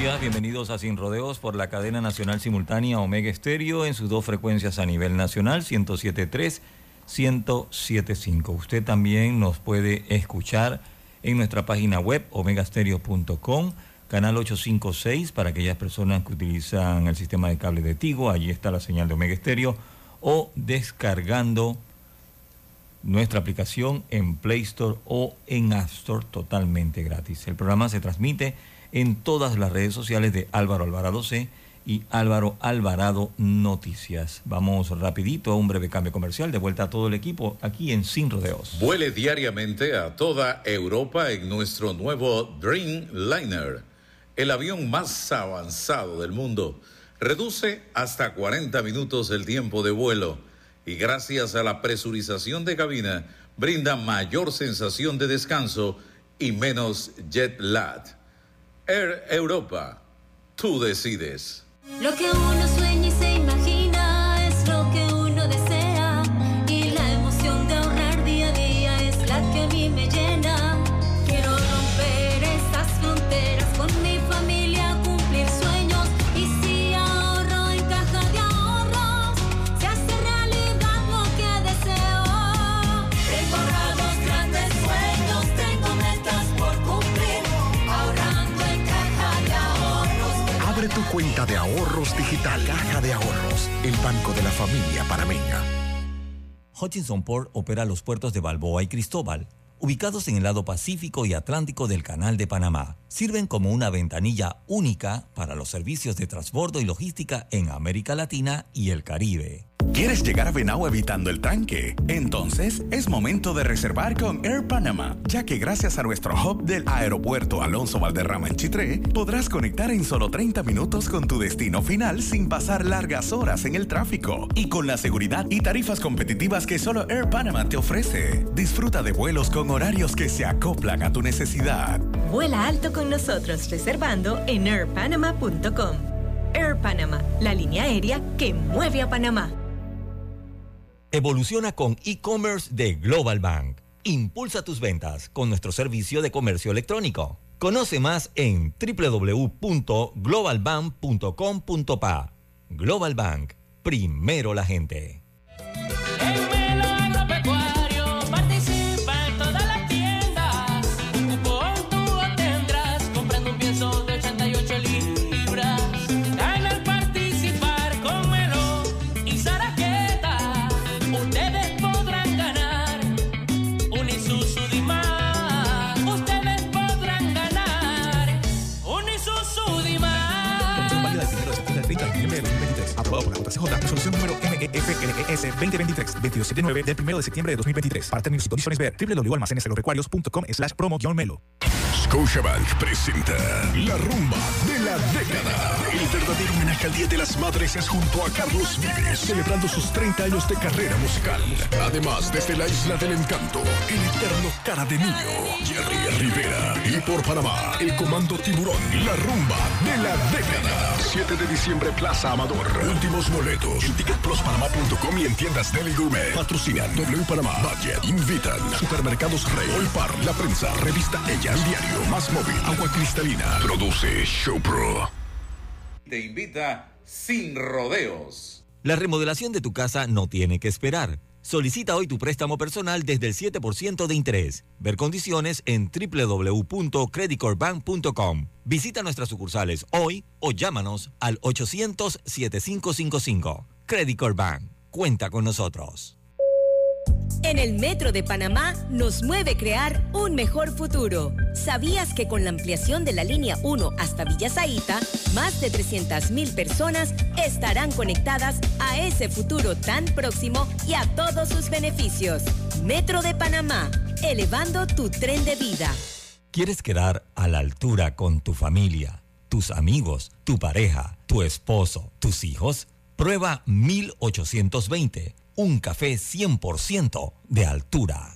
Días, bienvenidos a Sin Rodeos por la cadena nacional simultánea Omega Estéreo en sus dos frecuencias a nivel nacional, 107.3, 107.5. Usted también nos puede escuchar en nuestra página web omegastereo.com, canal 856 para aquellas personas que utilizan el sistema de cable de Tigo, allí está la señal de Omega Estéreo, o descargando nuestra aplicación en Play Store o en App Store totalmente gratis. El programa se transmite en todas las redes sociales de Álvaro Alvarado C y Álvaro Alvarado Noticias. Vamos rapidito a un breve cambio comercial, de vuelta a todo el equipo aquí en Sin Rodeos. Vuele diariamente a toda Europa en nuestro nuevo Dreamliner, el avión más avanzado del mundo. Reduce hasta 40 minutos el tiempo de vuelo y gracias a la presurización de cabina brinda mayor sensación de descanso y menos jet lag. Air Europa, tú decides. Lo que uno sueña y se imagina ahorros digital. Caja de Ahorros, el banco de la familia panameña. Hutchinson Port opera los puertos de Balboa y Cristóbal, ubicados en el lado Pacífico y Atlántico del Canal de Panamá. Sirven como una ventanilla única para los servicios de transbordo y logística en América Latina y el Caribe. ¿Quieres llegar a Venao evitando el tranque? Entonces es momento de reservar con Air Panama, ya que gracias a nuestro hub del aeropuerto Alonso Valderrama en Chitré, podrás conectar en solo 30 minutos con tu destino final sin pasar largas horas en el tráfico y con la seguridad y tarifas competitivas que solo Air Panama te ofrece. Disfruta de vuelos con horarios que se acoplan a tu necesidad. Vuela alto con nosotros reservando en airpanama.com. Air Panama, la línea aérea que mueve a Panamá. Evoluciona con e-commerce de Global Bank. Impulsa tus ventas con nuestro servicio de comercio electrónico. Conoce más en www.globalbank.com.pa. Global Bank, primero la gente. MEFLES 2023-279 del 1 de septiembre de 2023. Para términos y condiciones ver www.almacenesagropecuarios.com slash promo-melo. Scotiabank presenta La Rumba de la Década. El verdadero homenaje al Día de las Madres es junto a Carlos Vives, celebrando sus 30 años de carrera musical. Además, desde la Isla del Encanto, el eterno cara de niño, Jerry Rivera. Y por Panamá, el Comando Tiburón, La Rumba de la Década. 7 de diciembre, Plaza Amador. Últimos boletos en ticketpluspanamá.com y en tiendas Deli Gourmet. Patrocinan W Panamá, Budget, Invitan, Supermercados Rey, Olpar, La Prensa, Revista Ella, El Diario, Más Móvil, Agua Cristalina. Produce Show Pro. Te invita sin rodeos. La remodelación de tu casa no tiene que esperar. Solicita hoy tu préstamo personal desde el 7% de interés. Ver condiciones en www.creditcorbank.com. Visita nuestras sucursales hoy o llámanos al 800-7555. Credit Corp Bank. Cuenta con nosotros. En el Metro de Panamá nos mueve crear un mejor futuro. ¿Sabías que con la ampliación de la línea 1 hasta Villa Zaita, más de 300.000 personas estarán conectadas a ese futuro tan próximo y a todos sus beneficios? Metro de Panamá, elevando tu tren de vida. ¿Quieres quedar a la altura con tu familia, tus amigos, tu pareja, tu esposo, tus hijos? Prueba 1820, un café 100% de altura.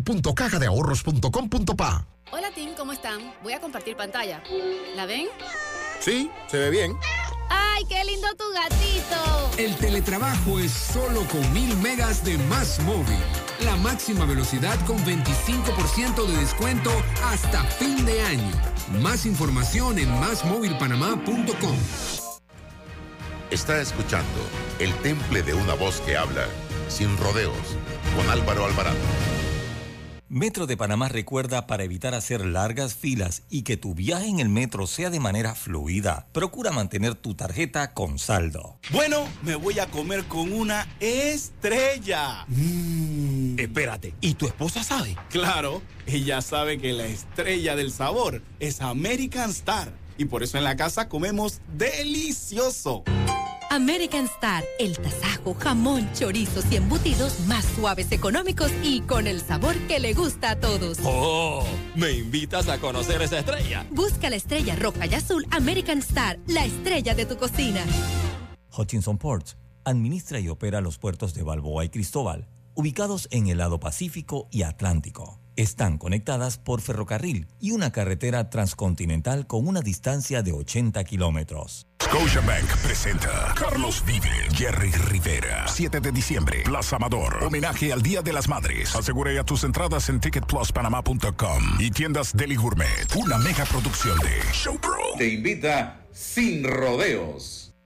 www.cajadeahorros.com.pa. Hola Tim, ¿cómo están? Voy a compartir pantalla. ¿La ven? Sí, se ve bien. ¡Ay, qué lindo tu gatito! El teletrabajo es solo con mil megas de más móvil. La máxima velocidad con 25% de descuento hasta fin de año. Más información en másmóvilpanamá.com. Está escuchando El Temple de una voz que habla, sin rodeos, con Álvaro Alvarado. Metro de Panamá recuerda para evitar hacer largas filas y que tu viaje en el metro sea de manera fluida. Procura mantener tu tarjeta con saldo. Bueno, me voy a comer con una estrella. Mm. Espérate, ¿y tu esposa sabe? Claro, ella sabe que la estrella del sabor es American Star. Y por eso en la casa comemos delicioso. American Star, el tasajo, jamón, chorizos y embutidos más suaves, económicos y con el sabor que le gusta a todos. ¡Oh! ¿Me invitas a conocer esa estrella? Busca la estrella roja y azul American Star, la estrella de tu cocina. Hutchinson Ports administra y opera los puertos de Balboa y Cristóbal, ubicados en el lado Pacífico y Atlántico. Están conectadas por ferrocarril y una carretera transcontinental con una distancia de 80 kilómetros. Scotiabank presenta Carlos Vive, Jerry Rivera. 7 de diciembre, Plaza Amador. Homenaje al Día de las Madres. Asegure ya tus entradas en ticketpluspanamá.com y tiendas Deli Gourmet. Una mega producción de Showpro. Te invita Sin Rodeos.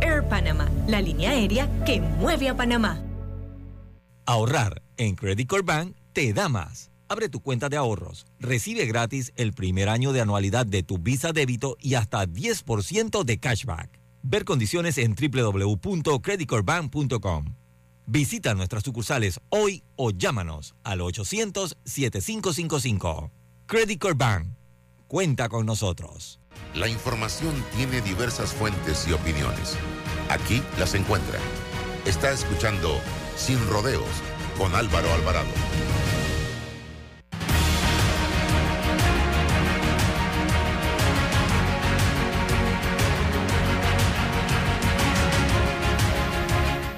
Air Panama, la línea aérea que mueve a Panamá. Ahorrar en Credit Core Bank te da más. Abre tu cuenta de ahorros. Recibe gratis el primer año de anualidad de tu Visa débito y hasta 10% de cashback. Ver condiciones en www.creditcorebank.com. Visita nuestras sucursales hoy o llámanos al 800-7555. Credit Core Bank. Cuenta con nosotros. La información tiene diversas fuentes y opiniones. Aquí las encuentra. Está escuchando Sin Rodeos con Álvaro Alvarado.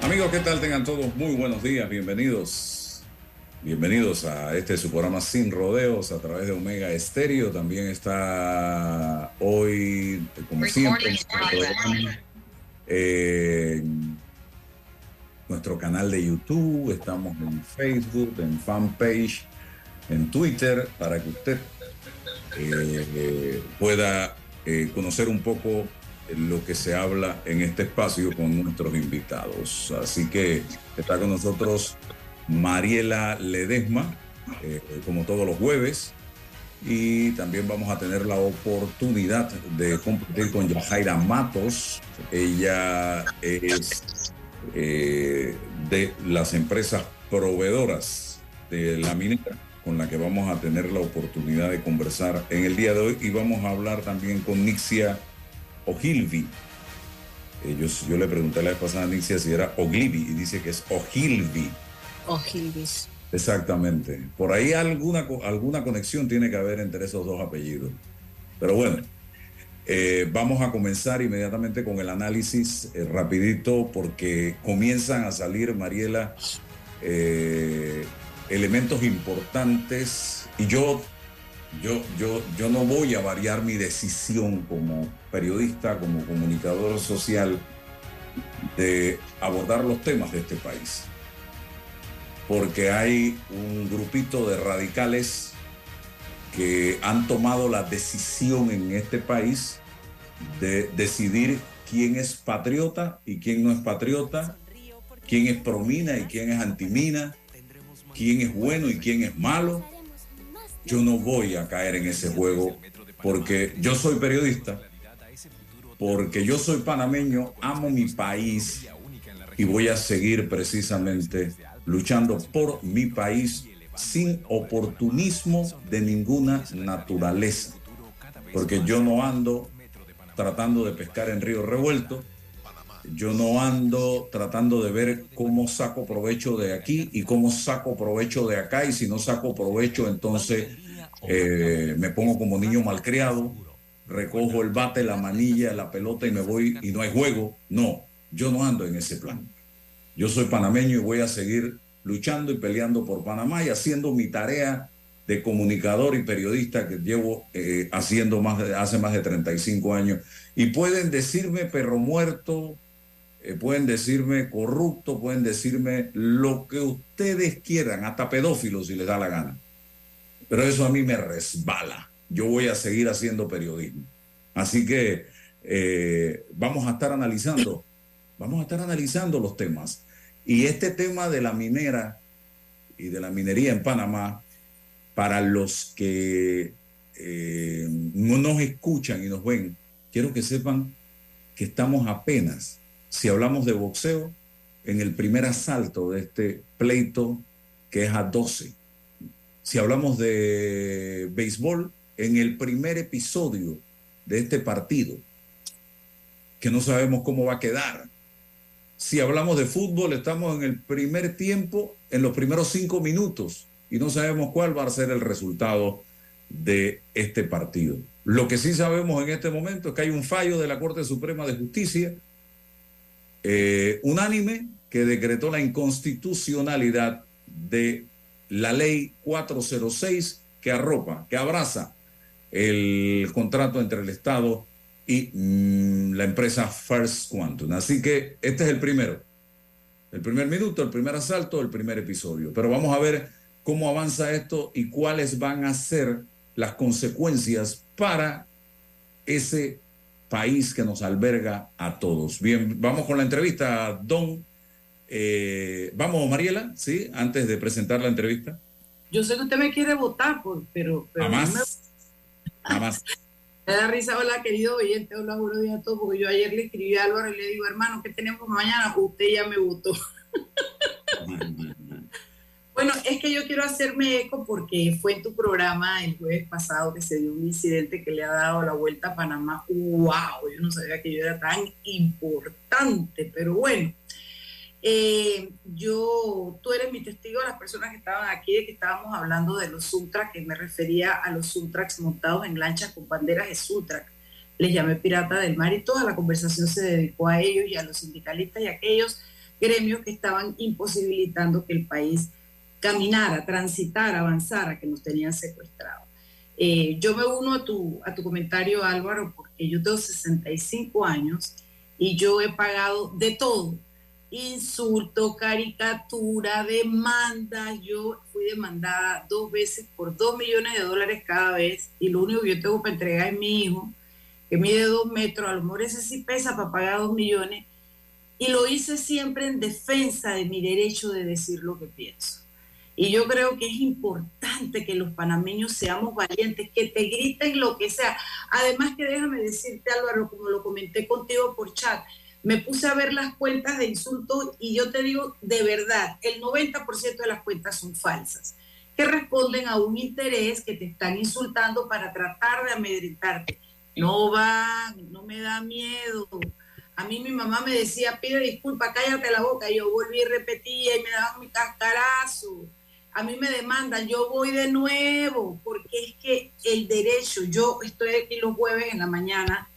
Amigos, ¿qué tal? Tengan todos muy buenos días, bienvenidos. Bienvenidos a este su programa Sin Rodeos a través de Omega Estéreo. También está hoy, como siempre, nuestro eh, canal de YouTube, estamos en Facebook, en fanpage, en Twitter, para que usted eh, eh, pueda eh, conocer un poco lo que se habla en este espacio con nuestros invitados. Así que está con nosotros Mariela Ledesma, eh, como todos los jueves, y también vamos a tener la oportunidad de compartir con Yajaira Matos. Ella es eh, de las empresas proveedoras de la minera con la que vamos a tener la oportunidad de conversar en el día de hoy y vamos a hablar también con Nixia Ogilvy. Yo, yo le pregunté la vez pasada a Nixia si era Ogilvy y dice que es Ogilvy. Exactamente. Por ahí alguna, alguna conexión tiene que haber entre esos dos apellidos. Pero bueno, eh, vamos a comenzar inmediatamente con el análisis eh, rapidito porque comienzan a salir, Mariela, eh, elementos importantes y yo, yo, yo, yo no voy a variar mi decisión como periodista, como comunicador social de abordar los temas de este país. Porque hay un grupito de radicales que han tomado la decisión en este país de decidir quién es patriota y quién no es patriota, quién es promina y quién es antimina, quién es bueno y quién es malo. Yo no voy a caer en ese juego porque yo soy periodista, porque yo soy panameño, amo mi país y voy a seguir precisamente luchando por mi país sin oportunismo de ninguna naturaleza. Porque yo no ando tratando de pescar en río revuelto, yo no ando tratando de ver cómo saco provecho de aquí y cómo saco provecho de acá y si no saco provecho entonces eh, me pongo como niño malcriado, recojo el bate, la manilla, la pelota y me voy y no hay juego. No, yo no ando en ese plan. Yo soy panameño y voy a seguir luchando y peleando por Panamá y haciendo mi tarea de comunicador y periodista que llevo eh, haciendo más de, hace más de 35 años. Y pueden decirme perro muerto, eh, pueden decirme corrupto, pueden decirme lo que ustedes quieran, hasta pedófilos si les da la gana. Pero eso a mí me resbala. Yo voy a seguir haciendo periodismo. Así que eh, vamos a estar analizando, vamos a estar analizando los temas. Y este tema de la minera y de la minería en Panamá, para los que eh, no nos escuchan y nos ven, quiero que sepan que estamos apenas, si hablamos de boxeo, en el primer asalto de este pleito que es a 12. Si hablamos de béisbol, en el primer episodio de este partido, que no sabemos cómo va a quedar. Si hablamos de fútbol, estamos en el primer tiempo, en los primeros cinco minutos, y no sabemos cuál va a ser el resultado de este partido. Lo que sí sabemos en este momento es que hay un fallo de la Corte Suprema de Justicia eh, unánime que decretó la inconstitucionalidad de la ley 406 que arropa, que abraza el contrato entre el Estado y mm, la empresa First Quantum. Así que este es el primero. El primer minuto, el primer asalto, el primer episodio. Pero vamos a ver cómo avanza esto y cuáles van a ser las consecuencias para ese país que nos alberga a todos. Bien, vamos con la entrevista, Don. Eh, vamos, Mariela, ¿sí? Antes de presentar la entrevista. Yo sé que usted me quiere votar, por, pero... pero Jamás. no me- Jamás. Me da risa, hola querido oyente, hola buenos días a todos, porque yo ayer le escribí a Álvaro y le digo, hermano, ¿qué tenemos mañana? Usted ya me votó. bueno, es que yo quiero hacerme eco porque fue en tu programa el jueves pasado que se dio un incidente que le ha dado la vuelta a Panamá. ¡Wow! Yo no sabía que yo era tan importante, pero bueno. Eh, yo, tú eres mi testigo de las personas que estaban aquí, de que estábamos hablando de los Suntrack, que me refería a los Suntracks montados en lanchas con banderas de Suntrack. Les llamé pirata del mar y toda la conversación se dedicó a ellos y a los sindicalistas y a aquellos gremios que estaban imposibilitando que el país caminara, transitara, avanzara, que nos tenían secuestrados. Eh, yo me uno a tu, a tu comentario, Álvaro, porque yo tengo 65 años y yo he pagado de todo insulto, caricatura, demanda. Yo fui demandada dos veces por dos millones de dólares cada vez y lo único que yo tengo para entregar es mi hijo, que mide dos metros, a lo mejor ese sí pesa para pagar dos millones. Y lo hice siempre en defensa de mi derecho de decir lo que pienso. Y yo creo que es importante que los panameños seamos valientes, que te griten lo que sea. Además que déjame decirte, Álvaro, como lo comenté contigo por chat, me puse a ver las cuentas de insultos y yo te digo de verdad, el 90% de las cuentas son falsas, que responden a un interés que te están insultando para tratar de amedrentarte. No va, no me da miedo. A mí mi mamá me decía, pide disculpa, cállate la boca. Y yo volví y repetía y me daban mi cascarazo. A mí me demandan, yo voy de nuevo, porque es que el derecho, yo estoy aquí los jueves en la mañana,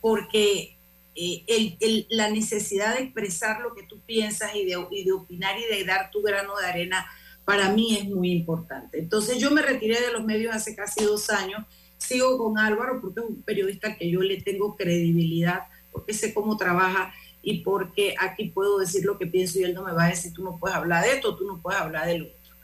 porque eh, la necesidad de expresar lo que tú piensas y de, y de opinar y de dar tu grano de arena, para mí es muy importante. Entonces yo me retiré de los medios hace casi dos años, sigo con Álvaro porque es un periodista que yo le tengo credibilidad, porque sé cómo trabaja y porque aquí puedo decir lo que pienso y él no me va a decir, tú no puedes hablar de esto, tú no puedes hablar de lo otro.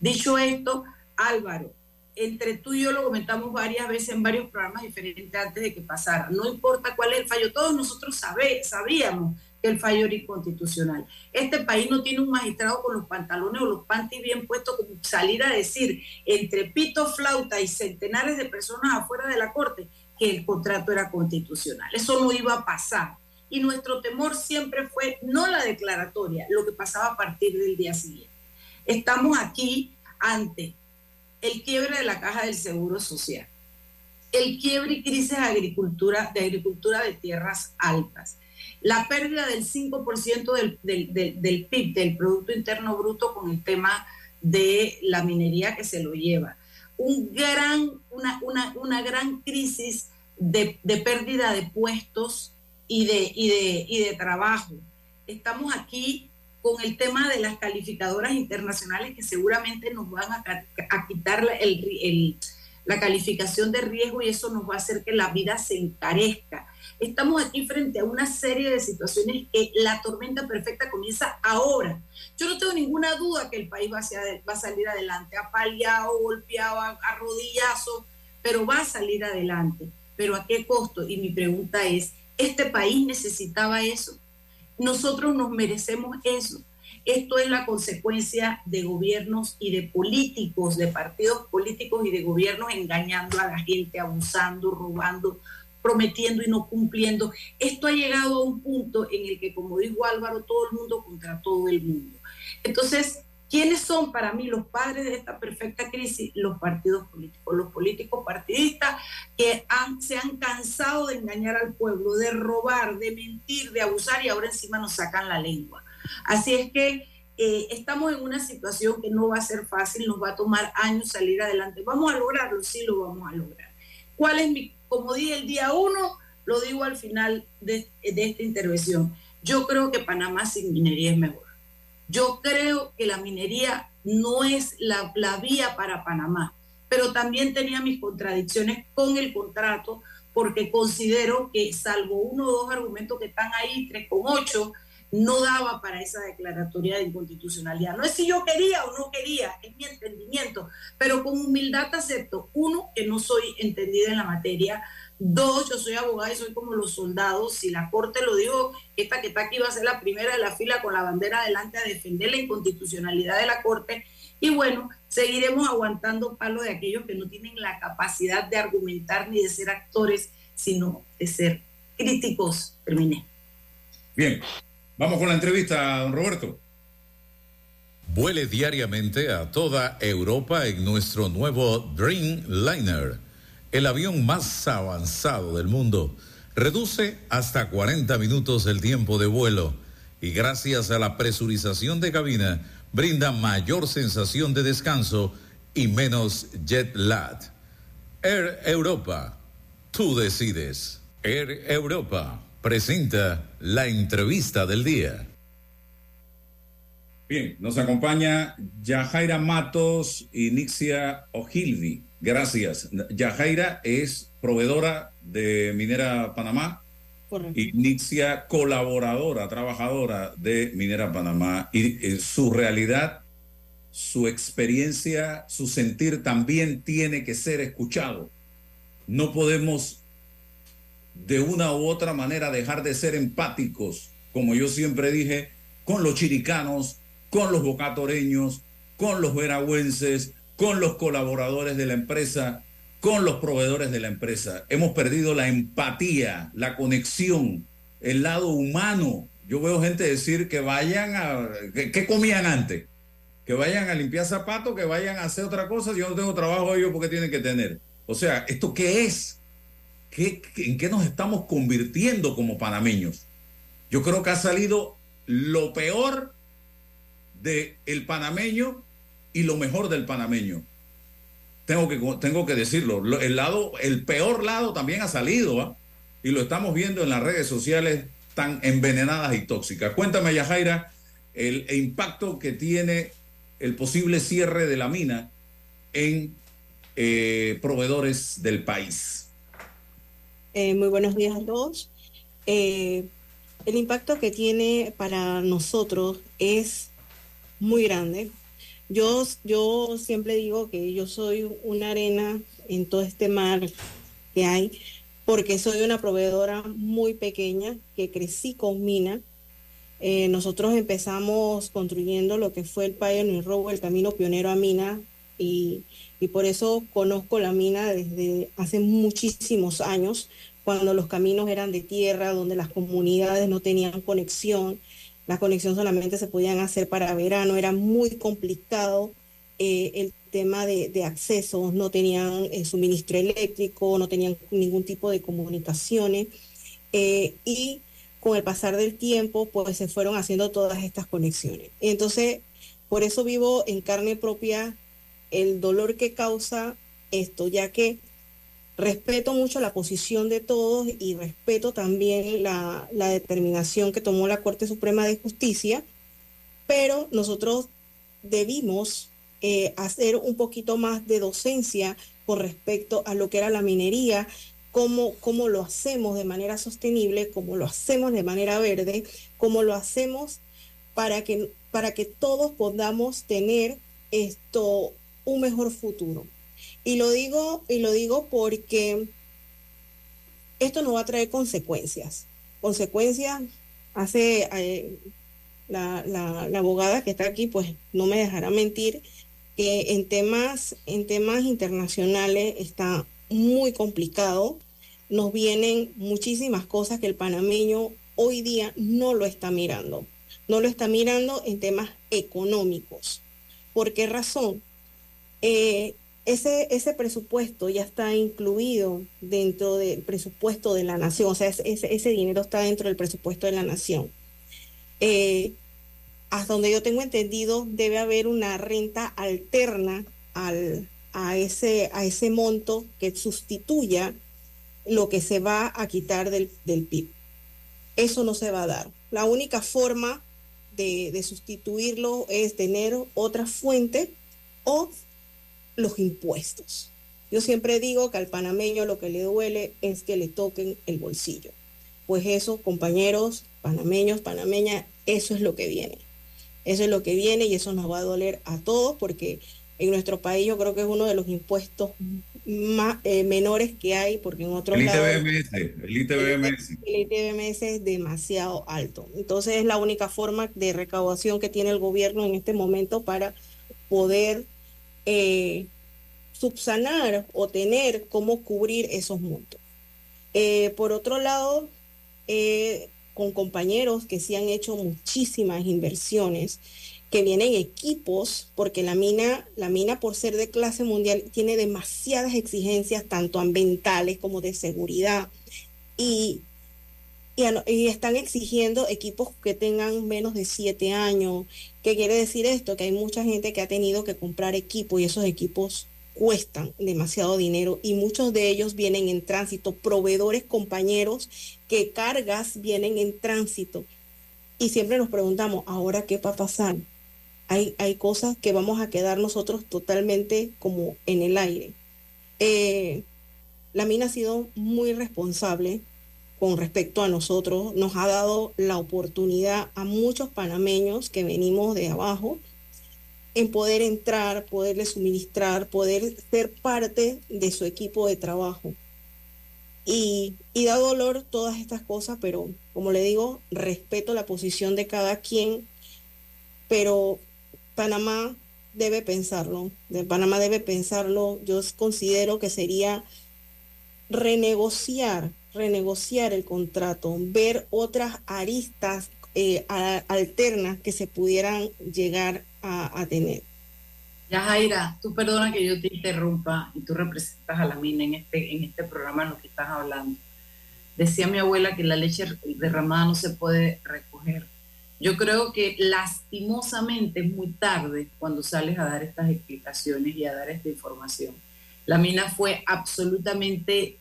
Dicho esto, Álvaro, entre tú y yo lo comentamos varias veces en varios programas diferentes antes de que pasara. No importa cuál es el fallo, todos nosotros sabíamos que el fallo era inconstitucional. Este país no tiene un magistrado con los pantalones o los panties bien puestos como salir a decir entre pito, flauta y centenares de personas afuera de la corte que el contrato era constitucional. Eso no iba a pasar. Y nuestro temor siempre fue no la declaratoria, lo que pasaba a partir del día siguiente. Estamos aquí ante el quiebre de la caja del Seguro Social, el quiebre y crisis de agricultura, de agricultura de tierras altas, la pérdida del 5% del, del, del, del PIB, del Producto Interno Bruto, con el tema de la minería que se lo lleva, un gran, una, una, una gran crisis de, de, pérdida de puestos y de, y, de, y de trabajo. Estamos aquí con el tema de las calificadoras internacionales que seguramente nos van a, quitar la calificación de riesgo y eso nos va a hacer que la vida se encarezca. Estamos aquí frente a una serie de situaciones que la tormenta perfecta comienza ahora. Yo no tengo ninguna duda que el país va, a salir adelante, apaleado, golpeado, a, a pero va a salir adelante. Pero ¿a qué costo? Y mi pregunta es, ¿este país necesitaba eso? Nosotros nos merecemos eso. Esto es la consecuencia de gobiernos y de políticos, de partidos políticos y de gobiernos engañando a la gente, abusando, robando, prometiendo y no cumpliendo. Esto ha llegado a un punto en el que, como dijo Álvaro, todo el mundo contra todo el mundo. Entonces, ¿quiénes son para mí los padres de esta perfecta crisis? Los partidos políticos, los políticos partidistas que se han cansado de engañar al pueblo, de robar, de mentir, de abusar y ahora encima nos sacan la lengua. Así es que eh, estamos en una situación que no va a ser fácil, nos va a tomar años salir adelante. ¿Vamos a lograrlo? Sí, lo vamos a lograr. ¿Cuál es mi, como dije el día uno, lo digo al final de esta intervención? Yo creo que Panamá sin minería es mejor. Yo creo que la minería no es la, la, vía para Panamá, pero también tenía mis contradicciones con el contrato porque considero que salvo uno o dos argumentos que están ahí, tres con ocho, no daba para esa declaratoria de inconstitucionalidad. No es si yo quería o no quería, es mi entendimiento, pero con humildad acepto, uno, que no soy entendida en la materia, dos, yo soy abogada y soy como los soldados, si la Corte lo dijo, esta que está aquí va a ser la primera de la fila con la bandera adelante a defender la inconstitucionalidad de la Corte, y bueno, seguiremos aguantando palo de aquellos que no tienen la capacidad de argumentar ni de ser actores, sino de ser críticos. Terminé. Bien, Vamos con la entrevista, don Roberto. Vuele diariamente a toda Europa en nuestro nuevo Dreamliner, el avión más avanzado del mundo. Reduce hasta 40 minutos el tiempo de vuelo y gracias a la presurización de cabina brinda mayor sensación de descanso y menos jet lag. Air Europa, tú decides. Air Europa presenta la entrevista del día. Bien, nos acompaña Yajaira Matos y Nixia Ogilvi. Gracias. Yajaira es proveedora de Minera Panamá Correcto. y Nixia colaboradora, trabajadora de Minera Panamá. Y, y su realidad, su experiencia, su sentir también tiene que ser escuchado. No podemos de una u otra manera dejar de ser empáticos, como yo siempre dije, con los chiricanos, con los bocatoreños, con los veragüenses, con los colaboradores de la empresa, con los proveedores de la empresa. Hemos perdido la empatía, la conexión, el lado humano. Yo veo gente decir que vayan a... ¿Qué comían antes? Que vayan a limpiar zapatos, que vayan a hacer otra cosa. Yo no tengo trabajo ellos porque tienen que tener. O sea, ¿esto qué es? ¿Qué, ¿En qué nos estamos convirtiendo como panameños? Yo creo que ha salido lo peor del el panameño y lo mejor del panameño. Tengo que, tengo que decirlo. El, lado, el peor lado también ha salido, ¿eh? y lo estamos viendo en las redes sociales tan envenenadas y tóxicas. Cuéntame, Yajaira, el, el impacto que tiene el posible cierre de la mina en eh, proveedores del país. Eh, muy buenos días a todos. Eh, el impacto que tiene para nosotros es muy grande. Yo, yo siempre digo que yo soy una arena en todo este mar que hay, porque soy una proveedora muy pequeña que crecí con mina. Eh, nosotros empezamos construyendo lo que fue el Pioneer Road, el camino pionero a mina, y, y por eso conozco la mina desde hace muchísimos años, cuando los caminos eran de tierra, donde las comunidades no tenían conexión, la conexión solamente se podían hacer para verano, era muy complicado eh, el tema de, acceso, no tenían eh, suministro eléctrico, no tenían ningún tipo de comunicaciones eh, y con el pasar del tiempo pues se fueron haciendo todas estas conexiones. Entonces, por eso vivo en carne propia el dolor que causa esto, ya que respeto mucho la posición de todos y respeto también la, la, determinación que tomó la Corte Suprema de Justicia, pero nosotros debimos eh, hacer un poquito más de docencia con respecto a lo que era la minería, cómo, cómo lo hacemos de manera sostenible, cómo lo hacemos de manera verde, cómo lo hacemos para que, para que todos podamos tener esto un mejor futuro. Y lo digo, y lo digo porque esto no va a traer consecuencias. Consecuencias, hace eh, la, la, la, abogada que está aquí, pues no me dejará mentir, que en temas, en temas internacionales está muy complicado. Nos vienen muchísimas cosas que el panameño hoy día no lo está mirando. No lo está mirando en temas económicos. ¿Por qué razón? Eh, ese, ese presupuesto ya está incluido dentro del presupuesto de la nación, o sea, ese, ese dinero está dentro del presupuesto de la nación. Eh, hasta donde yo tengo entendido, debe haber una renta alterna al, a, ese, a ese monto que sustituya lo que se va a quitar del, del PIB. Eso no se va a dar. La única forma de, de sustituirlo es tener otra fuente o los impuestos. Yo siempre digo que al panameño lo que le duele es que le toquen el bolsillo. Pues eso, compañeros, panameños, panameñas, eso es lo que viene. Eso es lo que viene y eso nos va a doler a todos porque en nuestro país yo creo que es uno de los impuestos más, eh, menores que hay porque en otros el ITBMS, el ITBMS. el ITBMS es demasiado alto. Entonces es la única forma de recaudación que tiene el gobierno en este momento para poder eh, subsanar o tener cómo cubrir esos montos. Eh, por otro lado, eh, con compañeros que sí han hecho muchísimas inversiones, que vienen equipos, porque la mina, la mina por ser de clase mundial tiene demasiadas exigencias, tanto ambientales como de seguridad, y, y, están exigiendo equipos que tengan menos de siete años. ¿Qué quiere decir esto? Que hay mucha gente que ha tenido que comprar equipo y esos equipos cuestan demasiado dinero y muchos de ellos vienen en tránsito, proveedores, compañeros, que cargas vienen en tránsito. Y siempre nos preguntamos, ¿ahora qué va a pasar? Hay, hay cosas que vamos a quedar nosotros totalmente como en el aire. Eh, la mina ha sido muy responsable con respecto a nosotros, nos ha dado la oportunidad a muchos panameños que venimos de abajo en poder entrar, poderle suministrar, poder ser parte de su equipo de trabajo. Y, y, da dolor todas estas cosas, pero como le digo, respeto la posición de cada quien, pero Panamá debe pensarlo, de Panamá debe pensarlo, yo considero que sería renegociar, renegociar el contrato, ver otras aristas eh, alternas que se pudieran llegar a, a, tener. Ya Jaira, tú perdona que yo te interrumpa y tú representas a la mina en este, en este programa en lo que estás hablando. Decía mi abuela que la leche derramada no se puede recoger. Yo creo que lastimosamente es muy tarde cuando sales a dar estas explicaciones y a dar esta información. La mina fue absolutamente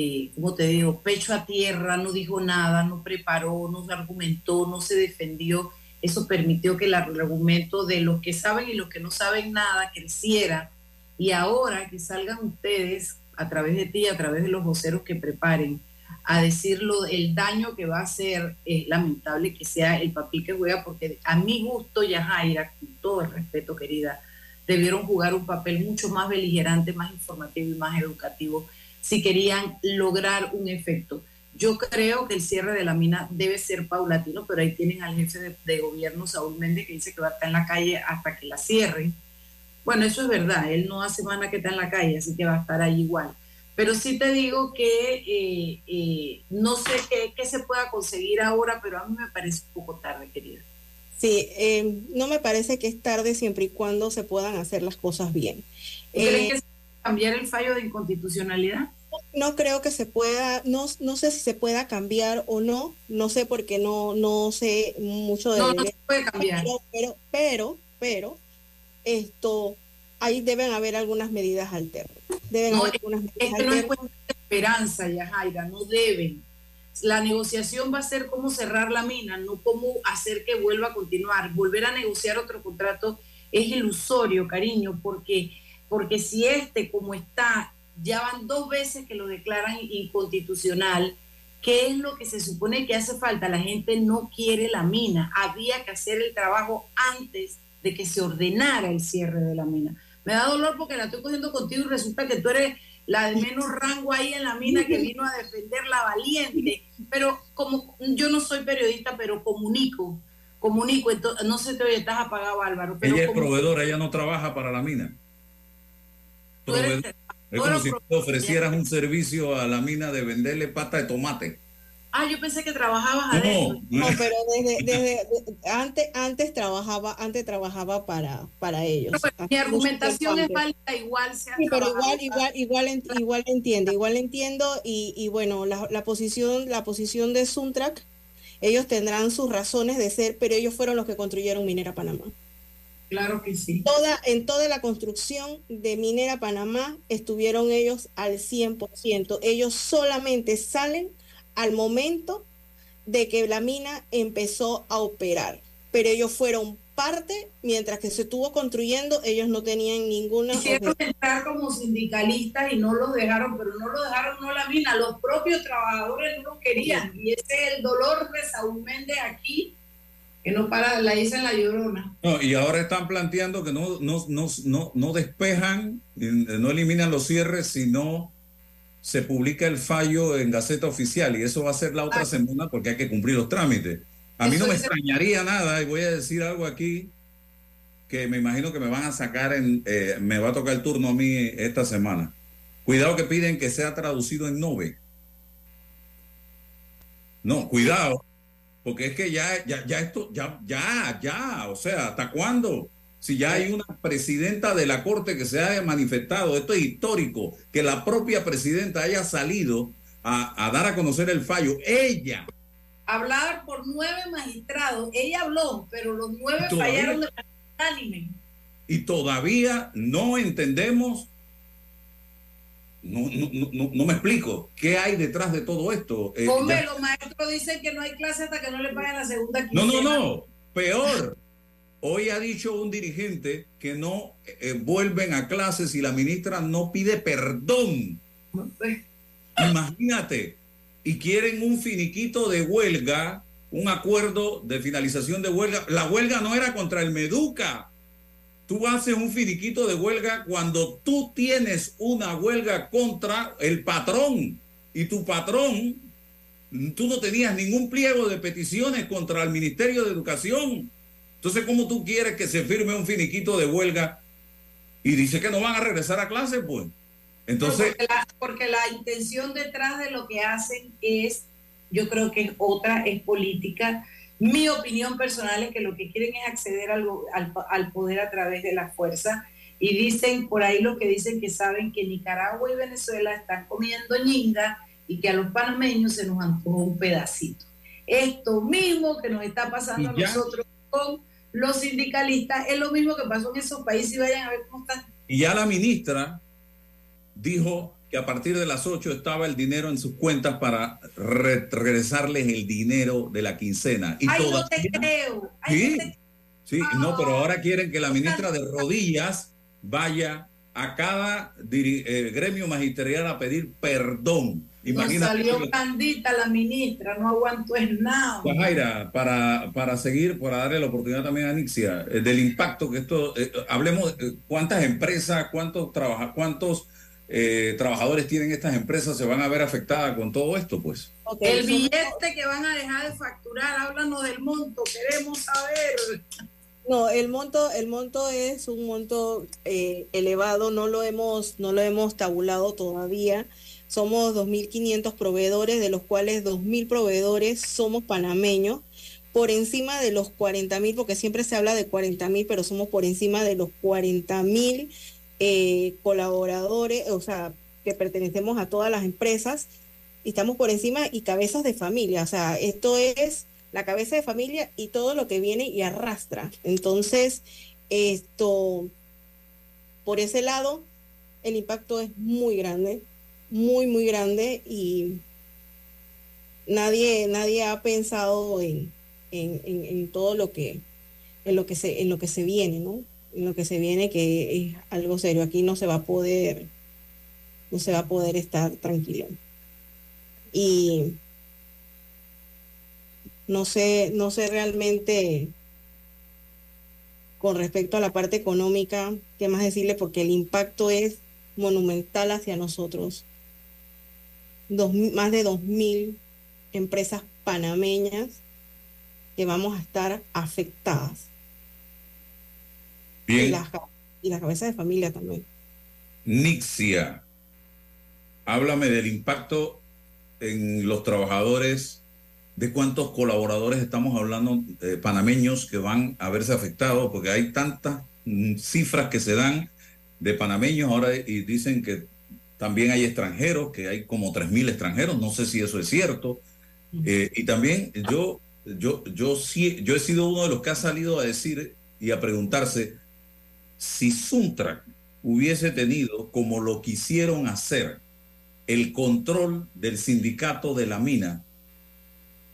eh, como te digo, pecho a tierra, no dijo nada, no preparó, no argumentó, no se defendió. Eso permitió que el argumento de los que saben y los que no saben nada creciera. Y ahora que salgan ustedes a través de ti, a través de los voceros que preparen, a decirlo, el daño que va a hacer, es lamentable que sea el papel que juega, porque a mi gusto, Yajaira, con todo el respeto, querida, debieron jugar un papel mucho más beligerante, más informativo y más educativo si querían lograr un efecto. Yo creo que el cierre de la mina debe ser paulatino, pero ahí tienen al jefe de, de gobierno, Saúl Méndez, que dice que va a estar en la calle hasta que la cierren. Bueno, eso es verdad, él no hace semana que está en la calle, así que va a estar ahí igual. Pero sí te digo que eh, eh, no sé qué, qué se pueda conseguir ahora, pero a mí me parece un poco tarde, querida. Sí, eh, no me parece que es tarde siempre y cuando se puedan hacer las cosas bien. ¿Crees Eh, que cambiar el fallo de inconstitucionalidad? no creo que se pueda, no, no sé si se pueda cambiar o no, no sé porque no, no sé mucho de No, no se puede cambiar. Pero, pero, pero, pero, esto, ahí deben haber algunas medidas alternas. Deben No, haber algunas medidas Es que no es cuestión de esperanza, Yajaira, no deben. La negociación va a ser cómo cerrar la mina, no cómo hacer que vuelva a continuar. Volver a negociar otro contrato es ilusorio, cariño, porque, porque si este, como está, ya van dos veces que lo declaran inconstitucional, ¿qué es lo que se supone que hace falta? La gente no quiere la mina. Había que hacer el trabajo antes de que se ordenara el cierre de la mina. Me da dolor porque la estoy cogiendo contigo y resulta que tú eres la de menos rango ahí en la mina que vino a defender la valiente. Pero como yo no soy periodista, pero comunico, comunico, entonces, no sé te oye, estás apagado Álvaro, pero Ella es proveedora, ella no trabaja para la mina. Proveedor. Es como si tú proveedora. ofrecieras un servicio a la mina de venderle pata de tomate. Ah, yo pensé que trabajabas No, adentro. No, pero desde, desde antes, antes trabajaba, antes trabajaba para, para ellos. Mi argumentación es válida, igual sea Sí, pero igual, igual, igual, ent- igual entiendo, igual entiendo y, y bueno, la, la posición, la posición de Suntrack, ellos tendrán sus razones de ser, pero ellos fueron los que construyeron Minera Panamá. Claro que sí. Toda, en toda la construcción de Minera Panamá estuvieron ellos al 100%. Ellos solamente salen al momento de que la mina empezó a operar, pero ellos fueron parte, mientras que se estuvo construyendo, ellos no tenían ninguna... Quisieron entrar como sindicalistas y no los dejaron, pero no lo dejaron no la mina, los propios trabajadores no querían. Y ese es el dolor de Saúl Méndez aquí, que no para, la dicen la llorona. No, y ahora están planteando que no, no, no, no, no despejan, eh, no eliminan los cierres, sino se publica el fallo en Gaceta Oficial y eso va a ser la otra semana porque hay que cumplir los trámites. A mí no me extrañaría nada y voy a decir algo aquí que me imagino que me van a sacar en, eh, me va a tocar el turno a mí esta semana. Cuidado que piden que sea traducido en nove. No, cuidado, porque es que ya, ya, ya esto, ya, ya, ya, o sea, ¿hasta cuándo? Si ya hay una presidenta de la Corte que se haya manifestado, esto es histórico, que la propia presidenta haya salido a, a dar a conocer el fallo, ella, Hablar por nueve magistrados, ella habló, pero los nueve fallaron de manera unánime. y todavía no entendemos, no, no, no, no- no me explico, ¿qué hay detrás de todo esto? Eh, Hombre, ya- los maestros dicen que no hay clase hasta que no le paguen la segunda No, no, no, peor. Hoy ha dicho un dirigente que no eh, vuelven a clases y la ministra no pide perdón. Imagínate. Y quieren un finiquito de huelga, un acuerdo de finalización de huelga. La huelga no era contra el Meduca. Tú haces un finiquito de huelga cuando tú tienes una huelga contra el patrón. Y tu patrón, tú no tenías ningún pliego de peticiones contra el Ministerio de Educación. Entonces, ¿cómo tú quieres que se firme un finiquito de huelga y dice que no van a regresar a clase? Pues. Entonces, porque, la, porque la intención detrás de lo que hacen es, yo creo que es otra, es política. Mi opinión personal es que lo que quieren es acceder al, go- al, al poder a través de la fuerza. Y dicen, por ahí lo que dicen que saben que Nicaragua y Venezuela están comiendo ñinga y que a los panameños se nos antojó un pedacito. Esto mismo que nos está pasando a nosotros con los sindicalistas es lo mismo que pasó en esos países y vayan a ver cómo están. y ya la ministra dijo que a partir de las 8 estaba el dinero en sus cuentas para re- regresarles el dinero de la quincena. Y Ay, no todavía- te creo. Ay, Sí, no te- sí, no, pero ahora quieren que la ministra de rodillas vaya a cada eh, gremio magisterial a pedir perdón. Imagínate. salió candita la ministra, no aguantó en nada. Jaira, para, para seguir, para darle la oportunidad también a Nixia, eh, del impacto que esto, eh, hablemos, eh, cuántas empresas, cuántos, trabaja, cuántos eh, trabajadores tienen estas empresas se van a ver afectadas con todo esto, pues. El billete que van a dejar de facturar, háblanos del monto, queremos saber. No, el monto, el monto es un monto eh, elevado, no lo hemos, no lo hemos tabulado todavía. Somos 2.500 proveedores, de los cuales 2.000 proveedores somos panameños, por encima de los 40.000, porque siempre se habla de 40.000, pero somos por encima de los 40.000 eh, colaboradores, o sea, que pertenecemos a todas las empresas, y estamos por encima y cabezas de familia, o sea, esto es la cabeza de familia y todo lo que viene y arrastra. Entonces, esto, por ese lado, el impacto es muy grande, muy, muy grande y nadie, nadie ha pensado en, en, en- en todo lo que, en lo que se, en lo que se viene, ¿no? Lo que se viene que es algo serio. Aquí no se va a poder, no se va a poder estar tranquilo. Y no sé, no sé realmente con respecto a la parte económica, qué más decirle, porque el impacto es monumental hacia nosotros. Dos, más de 2.000 empresas panameñas que vamos a estar afectadas. Y las, y las cabezas de familia también. Nixia, háblame del impacto en los trabajadores, de cuántos colaboradores estamos hablando, eh, panameños, que van a verse afectados, porque hay tantas mm, cifras que se dan de panameños ahora y dicen que también hay extranjeros, que hay como 3.000 extranjeros, no sé si eso es cierto. Eh, y también yo, yo, yo, sí, yo he sido uno de los que ha salido a decir y a preguntarse si Suntrack hubiese tenido, como lo quisieron hacer, el control del sindicato de la mina,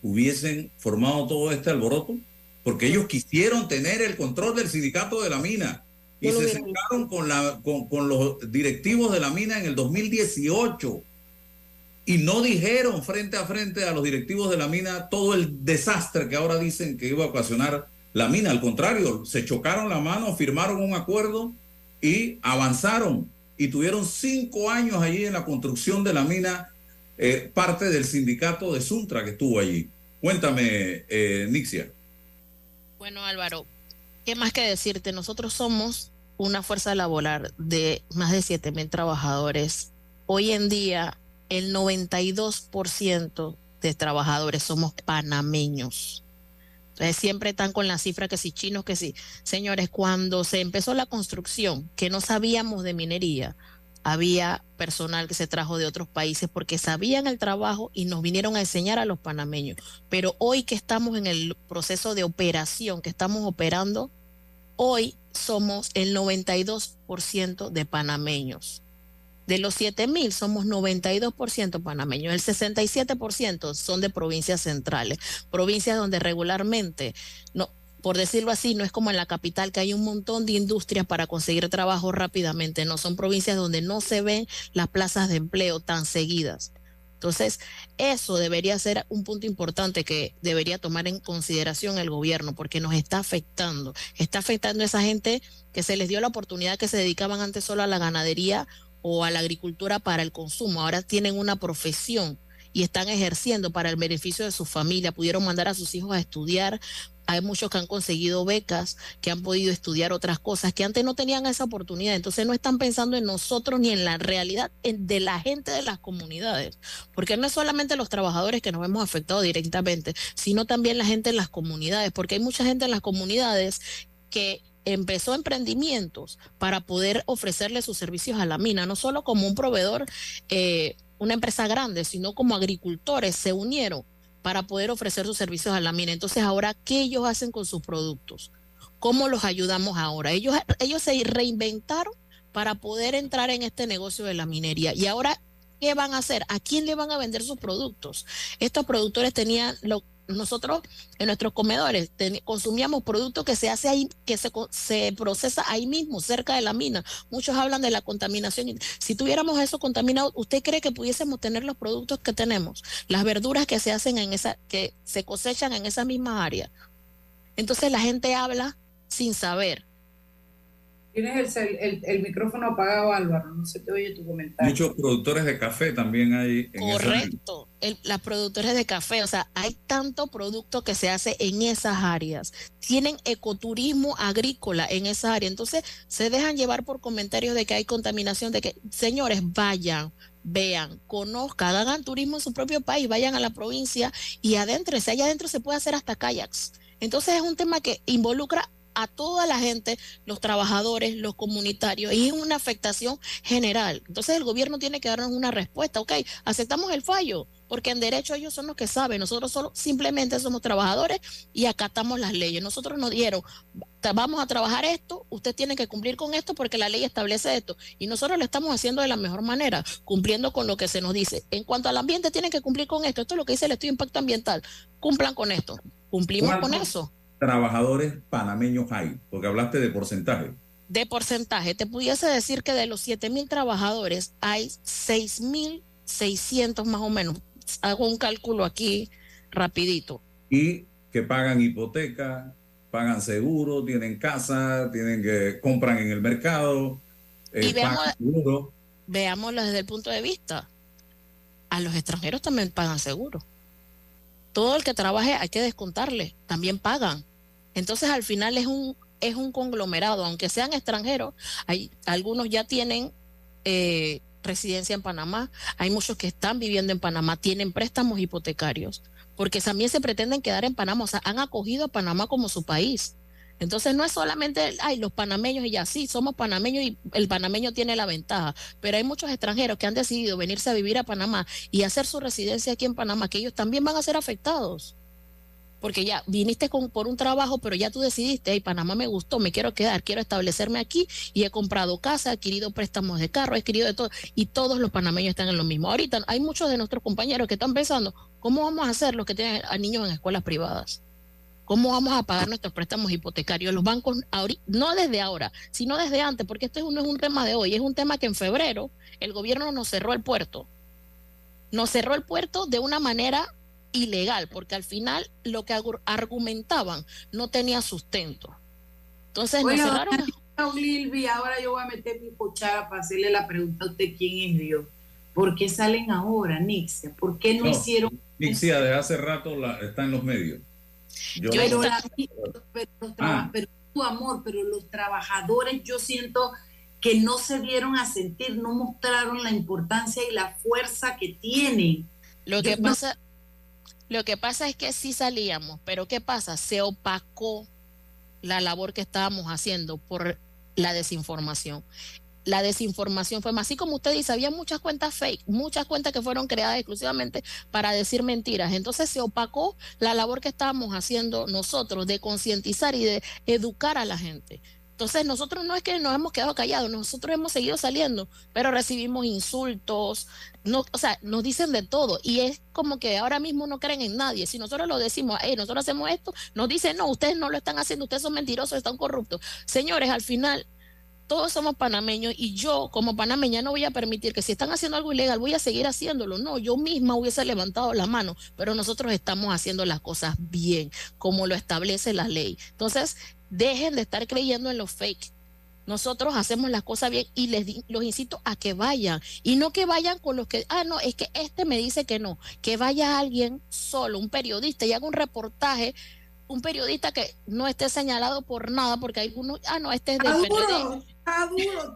hubiesen formado todo este alboroto, porque ellos quisieron tener el control del sindicato de la mina y se sentaron con, la, con, con los directivos de la mina en el 2018 y no dijeron frente a frente a los directivos de la mina todo el desastre que ahora dicen que iba a ocasionar la mina. Al contrario, se chocaron la mano, firmaron un acuerdo y avanzaron y tuvieron cinco años allí en la construcción de la mina, eh, parte del sindicato de Suntra que estuvo allí. Cuéntame, eh, Nixia. Bueno, Álvaro, ¿qué más que decirte? Nosotros somos una fuerza laboral de más de 7 mil trabajadores. Hoy en día, el 92% de trabajadores somos panameños. Entonces, siempre están con la cifra que si chinos, que sí. Señores, cuando se empezó la construcción, que no sabíamos de minería, había personal que se trajo de otros países porque sabían el trabajo y nos vinieron a enseñar a los panameños. Pero hoy que estamos en el proceso de operación, que estamos operando, hoy somos el 92% de panameños. De los 7 mil somos 92% panameños, el 67% son de provincias centrales, provincias donde regularmente, no, por decirlo así, no es como en la capital que hay un montón de industrias para conseguir trabajo rápidamente, no son provincias donde no se ven las plazas de empleo tan seguidas. Entonces, eso debería ser un punto importante que debería tomar en consideración el gobierno, porque nos está afectando. Está afectando a esa gente que se les dio la oportunidad que se dedicaban antes solo a la ganadería o a la agricultura para el consumo. Ahora tienen una profesión y están ejerciendo para el beneficio de su familia. Pudieron mandar a sus hijos a estudiar. Hay muchos que han conseguido becas, que han podido estudiar otras cosas, que antes no tenían esa oportunidad. Entonces no están pensando en nosotros ni en la realidad de la gente de las comunidades. Porque no es solamente los trabajadores que nos vemos afectados directamente, sino también la gente en las comunidades. Porque hay mucha gente en las comunidades que empezó emprendimientos para poder ofrecerle sus servicios a la mina, no solo como un proveedor, eh, una empresa grande, sino como agricultores se unieron para poder ofrecer sus servicios a la mina. Entonces, ahora, ¿qué ellos hacen con sus productos? ¿Cómo los ayudamos ahora? Ellos, ellos se reinventaron para poder entrar en este negocio de la minería. Y ahora, ¿qué van a hacer? ¿A quién le van a vender sus productos? Estos productores tenían lo, nosotros en nuestros comedores consumíamos productos que se hace ahí, que se, se procesa ahí mismo, cerca de la mina. Muchos hablan de la contaminación. Si tuviéramos eso contaminado, ¿usted cree que pudiésemos tener los productos que tenemos? Las verduras que se hacen en esa, que se cosechan en esa misma área. Entonces la gente habla sin saber. Tienes el, el, el micrófono apagado, Álvaro, no se te oye tu comentario. Muchos productores de café también hay en Correcto. El- las productores de café, o sea, hay tanto producto que se hace en esas áreas. Tienen ecoturismo agrícola en esa área. Entonces, se dejan llevar por comentarios de que hay contaminación, de que, señores, vayan, vean, conozcan, hagan turismo en su propio país, vayan a la provincia y adentro, allá adentro se puede hacer hasta kayaks. Entonces, es un tema que involucra a toda la gente, los trabajadores, los comunitarios, y es una afectación general. Entonces el gobierno tiene que darnos una respuesta, ok, aceptamos el fallo, porque en derecho ellos son los que saben, nosotros solo simplemente somos trabajadores y acatamos las leyes. Nosotros nos dijeron, "Ta- vamos a trabajar esto, usted tiene que cumplir con esto porque la ley establece esto, y nosotros lo estamos haciendo de la mejor manera, cumpliendo con lo que se nos dice. En cuanto al ambiente, tienen que cumplir con esto, esto es lo que dice el estudio de impacto ambiental, cumplan con esto, cumplimos con ¿Cuántos eso. Trabajadores panameños hay? Porque hablaste de porcentaje. de porcentaje, te pudiese decir que de los 7 mil trabajadores hay 6 mil 600 más o menos. Hago un cálculo aquí rapidito. Y que pagan hipoteca, pagan seguro, tienen casa, tienen que compran en el mercado, eh, Y veamos- pagan seguro. Veámoslo desde el punto de vista. A los extranjeros también pagan seguro. Todo el que trabaje hay que descontarle, también pagan. Entonces al final es un, es un conglomerado, aunque sean extranjeros, hay, algunos ya tienen eh, residencia en Panamá, hay muchos que están viviendo en Panamá, tienen préstamos hipotecarios, porque también se pretenden quedar en Panamá, o sea, han acogido a Panamá como su país. Entonces no es solamente, ay, los panameños y ya, sí, somos panameños y el panameño tiene la ventaja, pero hay muchos extranjeros que han decidido venirse a vivir a Panamá y hacer su residencia aquí en Panamá, que ellos también van a ser afectados. Porque ya viniste por un trabajo, pero ya tú decidiste, hey, Panamá me gustó, me quiero quedar, quiero establecerme aquí y he comprado casa, he adquirido préstamos de carro, he adquirido de todo, y todos los panameños están en lo mismo. Ahorita hay muchos de nuestros compañeros que están pensando, ¿cómo vamos a hacer los que tienen a niños en escuelas privadas? ¿Cómo vamos a pagar nuestros préstamos hipotecarios? Los bancos, ahori- no desde ahora, sino desde antes, porque esto no es un tema de hoy, es un tema que en febrero el gobierno nos cerró el puerto. Nos cerró el puerto de una manera ilegal, porque al final lo que argu- argumentaban no tenía sustento. Entonces nos cerraron. doña Lilvi, ahora yo voy a meter mi cuchara para hacerle la pregunta a usted quién es Dios. ¿Por qué salen ahora, Nixia? ¿Por qué no, No, hicieron Nixia de hace rato la- está en los medios. Yo- pero, la- pero los Ah. pero tu amor, pero los trabajadores yo siento que no se dieron a sentir, no mostraron la importancia y la fuerza que tienen. Lo que Yo no- pasa, lo que pasa es que sí salíamos, pero ¿qué pasa? Se opacó la labor que estábamos haciendo por la desinformación. La desinformación fue más, así como usted dice, había muchas cuentas fake, muchas cuentas que fueron creadas exclusivamente para decir mentiras. Entonces se opacó la labor que estábamos haciendo nosotros de concientizar y de educar a la gente. Entonces nosotros no es que nos hemos quedado callados, nosotros hemos seguido saliendo, pero recibimos insultos, no, o sea, nos dicen de todo y es como que ahora mismo no creen en nadie. Si nosotros lo decimos, hey, nosotros hacemos esto, nos dicen, no, ustedes no lo están haciendo, ustedes son mentirosos, están corruptos. Señores, al final todos somos panameños y yo como panameña no voy a permitir que si están haciendo algo ilegal voy a seguir haciéndolo. No, yo misma hubiese levantado la mano, pero nosotros estamos haciendo las cosas bien, como lo establece la ley. Entonces, dejen de estar creyendo en los fake. Nosotros hacemos las cosas bien y les los incito a que vayan y no que vayan con los que, ah, no, es que este me dice que no, que vaya alguien solo, un periodista y haga un reportaje, un periodista que no esté señalado por nada, porque hay algunos, ah, no, este es del duro,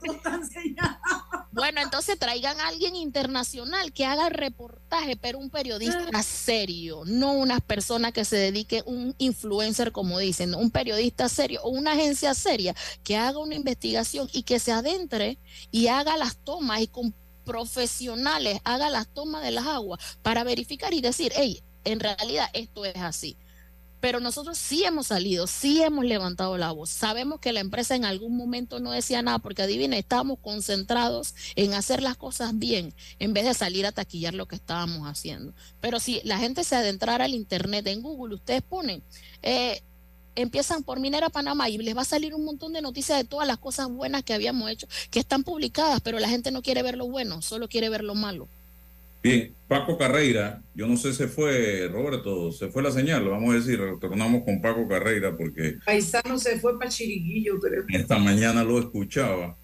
tú estás. Bueno, entonces traigan a alguien internacional que haga el reportaje, pero un periodista serio, no unas personas que se dedique, un influencer, como dicen, un periodista serio o una agencia seria que haga una investigación y que se adentre y haga las tomas y con profesionales haga las tomas de las aguas para verificar y decir, hey, en realidad esto es así. Pero nosotros sí hemos salido, sí hemos levantado la voz. Sabemos que la empresa en algún momento no decía nada, porque adivina, estábamos concentrados en hacer las cosas bien, en vez de salir a taquillar lo que estábamos haciendo. Pero si la gente se adentrara al Internet, en Google, ustedes ponen, eh, empiezan por Minera Panamá y les va a salir un montón de noticias de todas las cosas buenas que habíamos hecho, que están publicadas, pero la gente no quiere ver lo bueno, solo quiere ver lo malo. Bien, Paco Carreira, yo no sé, se fue, Roberto, se fue la señal, vamos a decir, retornamos con Paco Carreira porque Paisano se fue para Chiriquillo, creo. esta mañana lo escuchaba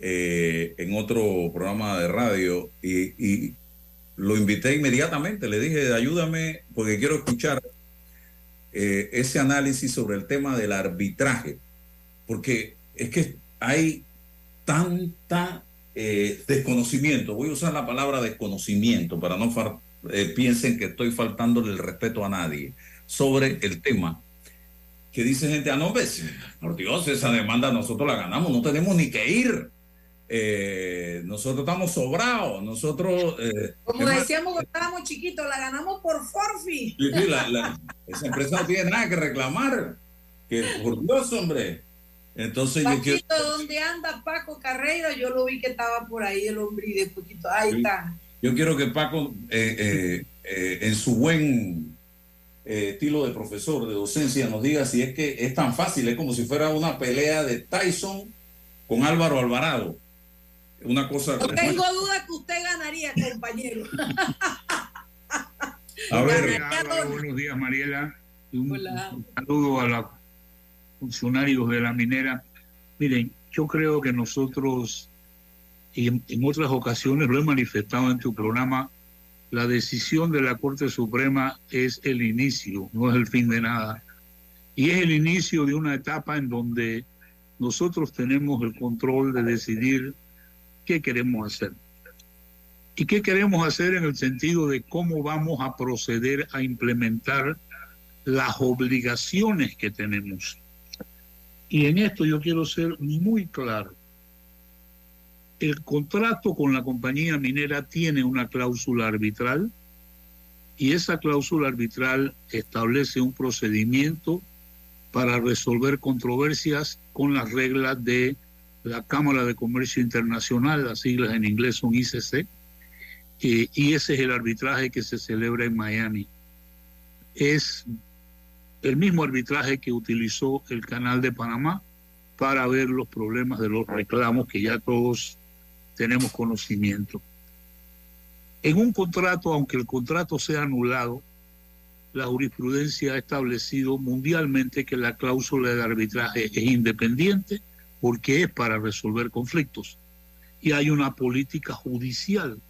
eh, en otro programa de radio y, y lo invité inmediatamente, le dije, ayúdame porque quiero escuchar eh, ese análisis sobre el tema del arbitraje, porque es que hay tanta eh, desconocimiento, voy a usar la palabra desconocimiento para no eh, piensen que estoy faltándole el respeto a nadie sobre el tema que dice gente, ah, no, ves, por Dios, esa demanda nosotros la ganamos, no tenemos ni que ir. Eh, nosotros estamos sobrados, nosotros... eh, Como decíamos cuando estábamos chiquitos, la ganamos por forfi. Sí, sí, la- la- esa empresa no tiene nada que reclamar. Que por Dios, hombre. Entonces yo quiero, ¿dónde anda Paco Carreira? Yo lo vi que estaba por ahí el hombre y de poquito. Ahí está. yo quiero que Paco, eh, eh, eh, en su buen eh, estilo de profesor, de docencia, nos diga si es que es tan fácil, es como si fuera una pelea de Tyson con Álvaro Alvarado. Una cosa. No tengo duda que usted ganaría, compañero. A ver, Álvaro, buenos días, Mariela. Un, Hola. un saludo a los funcionarios de la minera. Miren, yo creo que nosotros, y en, otras ocasiones lo he manifestado en tu programa, la decisión de la Corte Suprema es el inicio, no es el fin de nada. Y es el inicio de una etapa en donde nosotros tenemos el control de decidir qué queremos hacer. ¿Y qué queremos hacer en el sentido de cómo vamos a proceder a implementar las obligaciones que tenemos? Y en esto yo quiero ser muy claro. El contrato con la compañía minera tiene una cláusula arbitral y esa cláusula arbitral establece un procedimiento para resolver controversias con las reglas de la Cámara de Comercio Internacional, las siglas en inglés son ICC, eh, y ese es el arbitraje que se celebra en Miami. Es el mismo arbitraje que utilizó el Canal de Panamá para ver los problemas de los reclamos que ya todos tenemos conocimiento. En un contrato, aunque el contrato sea anulado, la jurisprudencia ha establecido mundialmente que la cláusula de arbitraje es independiente porque es para resolver conflictos. Y hay una política judicial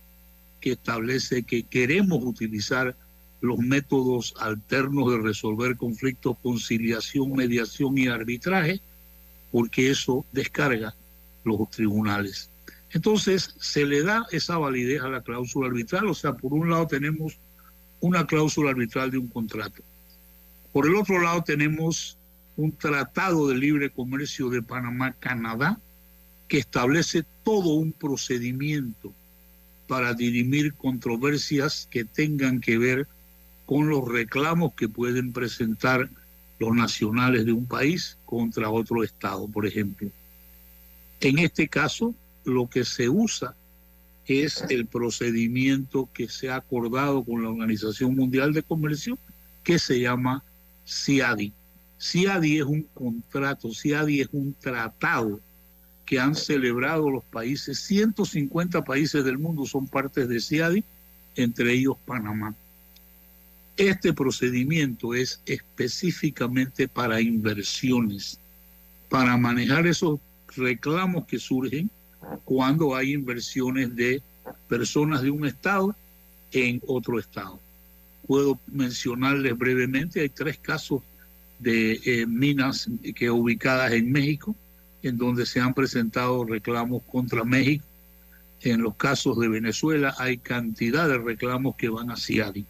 que establece que queremos utilizar los métodos alternos de resolver conflictos, conciliación, mediación y arbitraje, porque eso descarga los tribunales. Entonces, se le da esa validez a la cláusula arbitral, o sea, por un lado tenemos una cláusula arbitral de un contrato. Por el otro lado tenemos un tratado de libre comercio de Panamá-Canadá que establece todo un procedimiento para dirimir controversias que tengan que ver los reclamos que pueden presentar los nacionales de un país contra otro Estado, por ejemplo. En este caso, lo que se usa es el procedimiento que se ha acordado con la Organización Mundial de Comercio, que se llama CIADI. CIADI es un contrato, CIADI es un tratado que han celebrado los países, 150 países del mundo son partes de CIADI, entre ellos Panamá. Este procedimiento es específicamente para inversiones, para manejar esos reclamos que surgen cuando hay inversiones de personas de un estado en otro estado. Puedo mencionarles brevemente, hay tres casos de eh, minas que ubicadas en México, en donde se han presentado reclamos contra México. En los casos de Venezuela hay cantidad de reclamos que van a CIADI.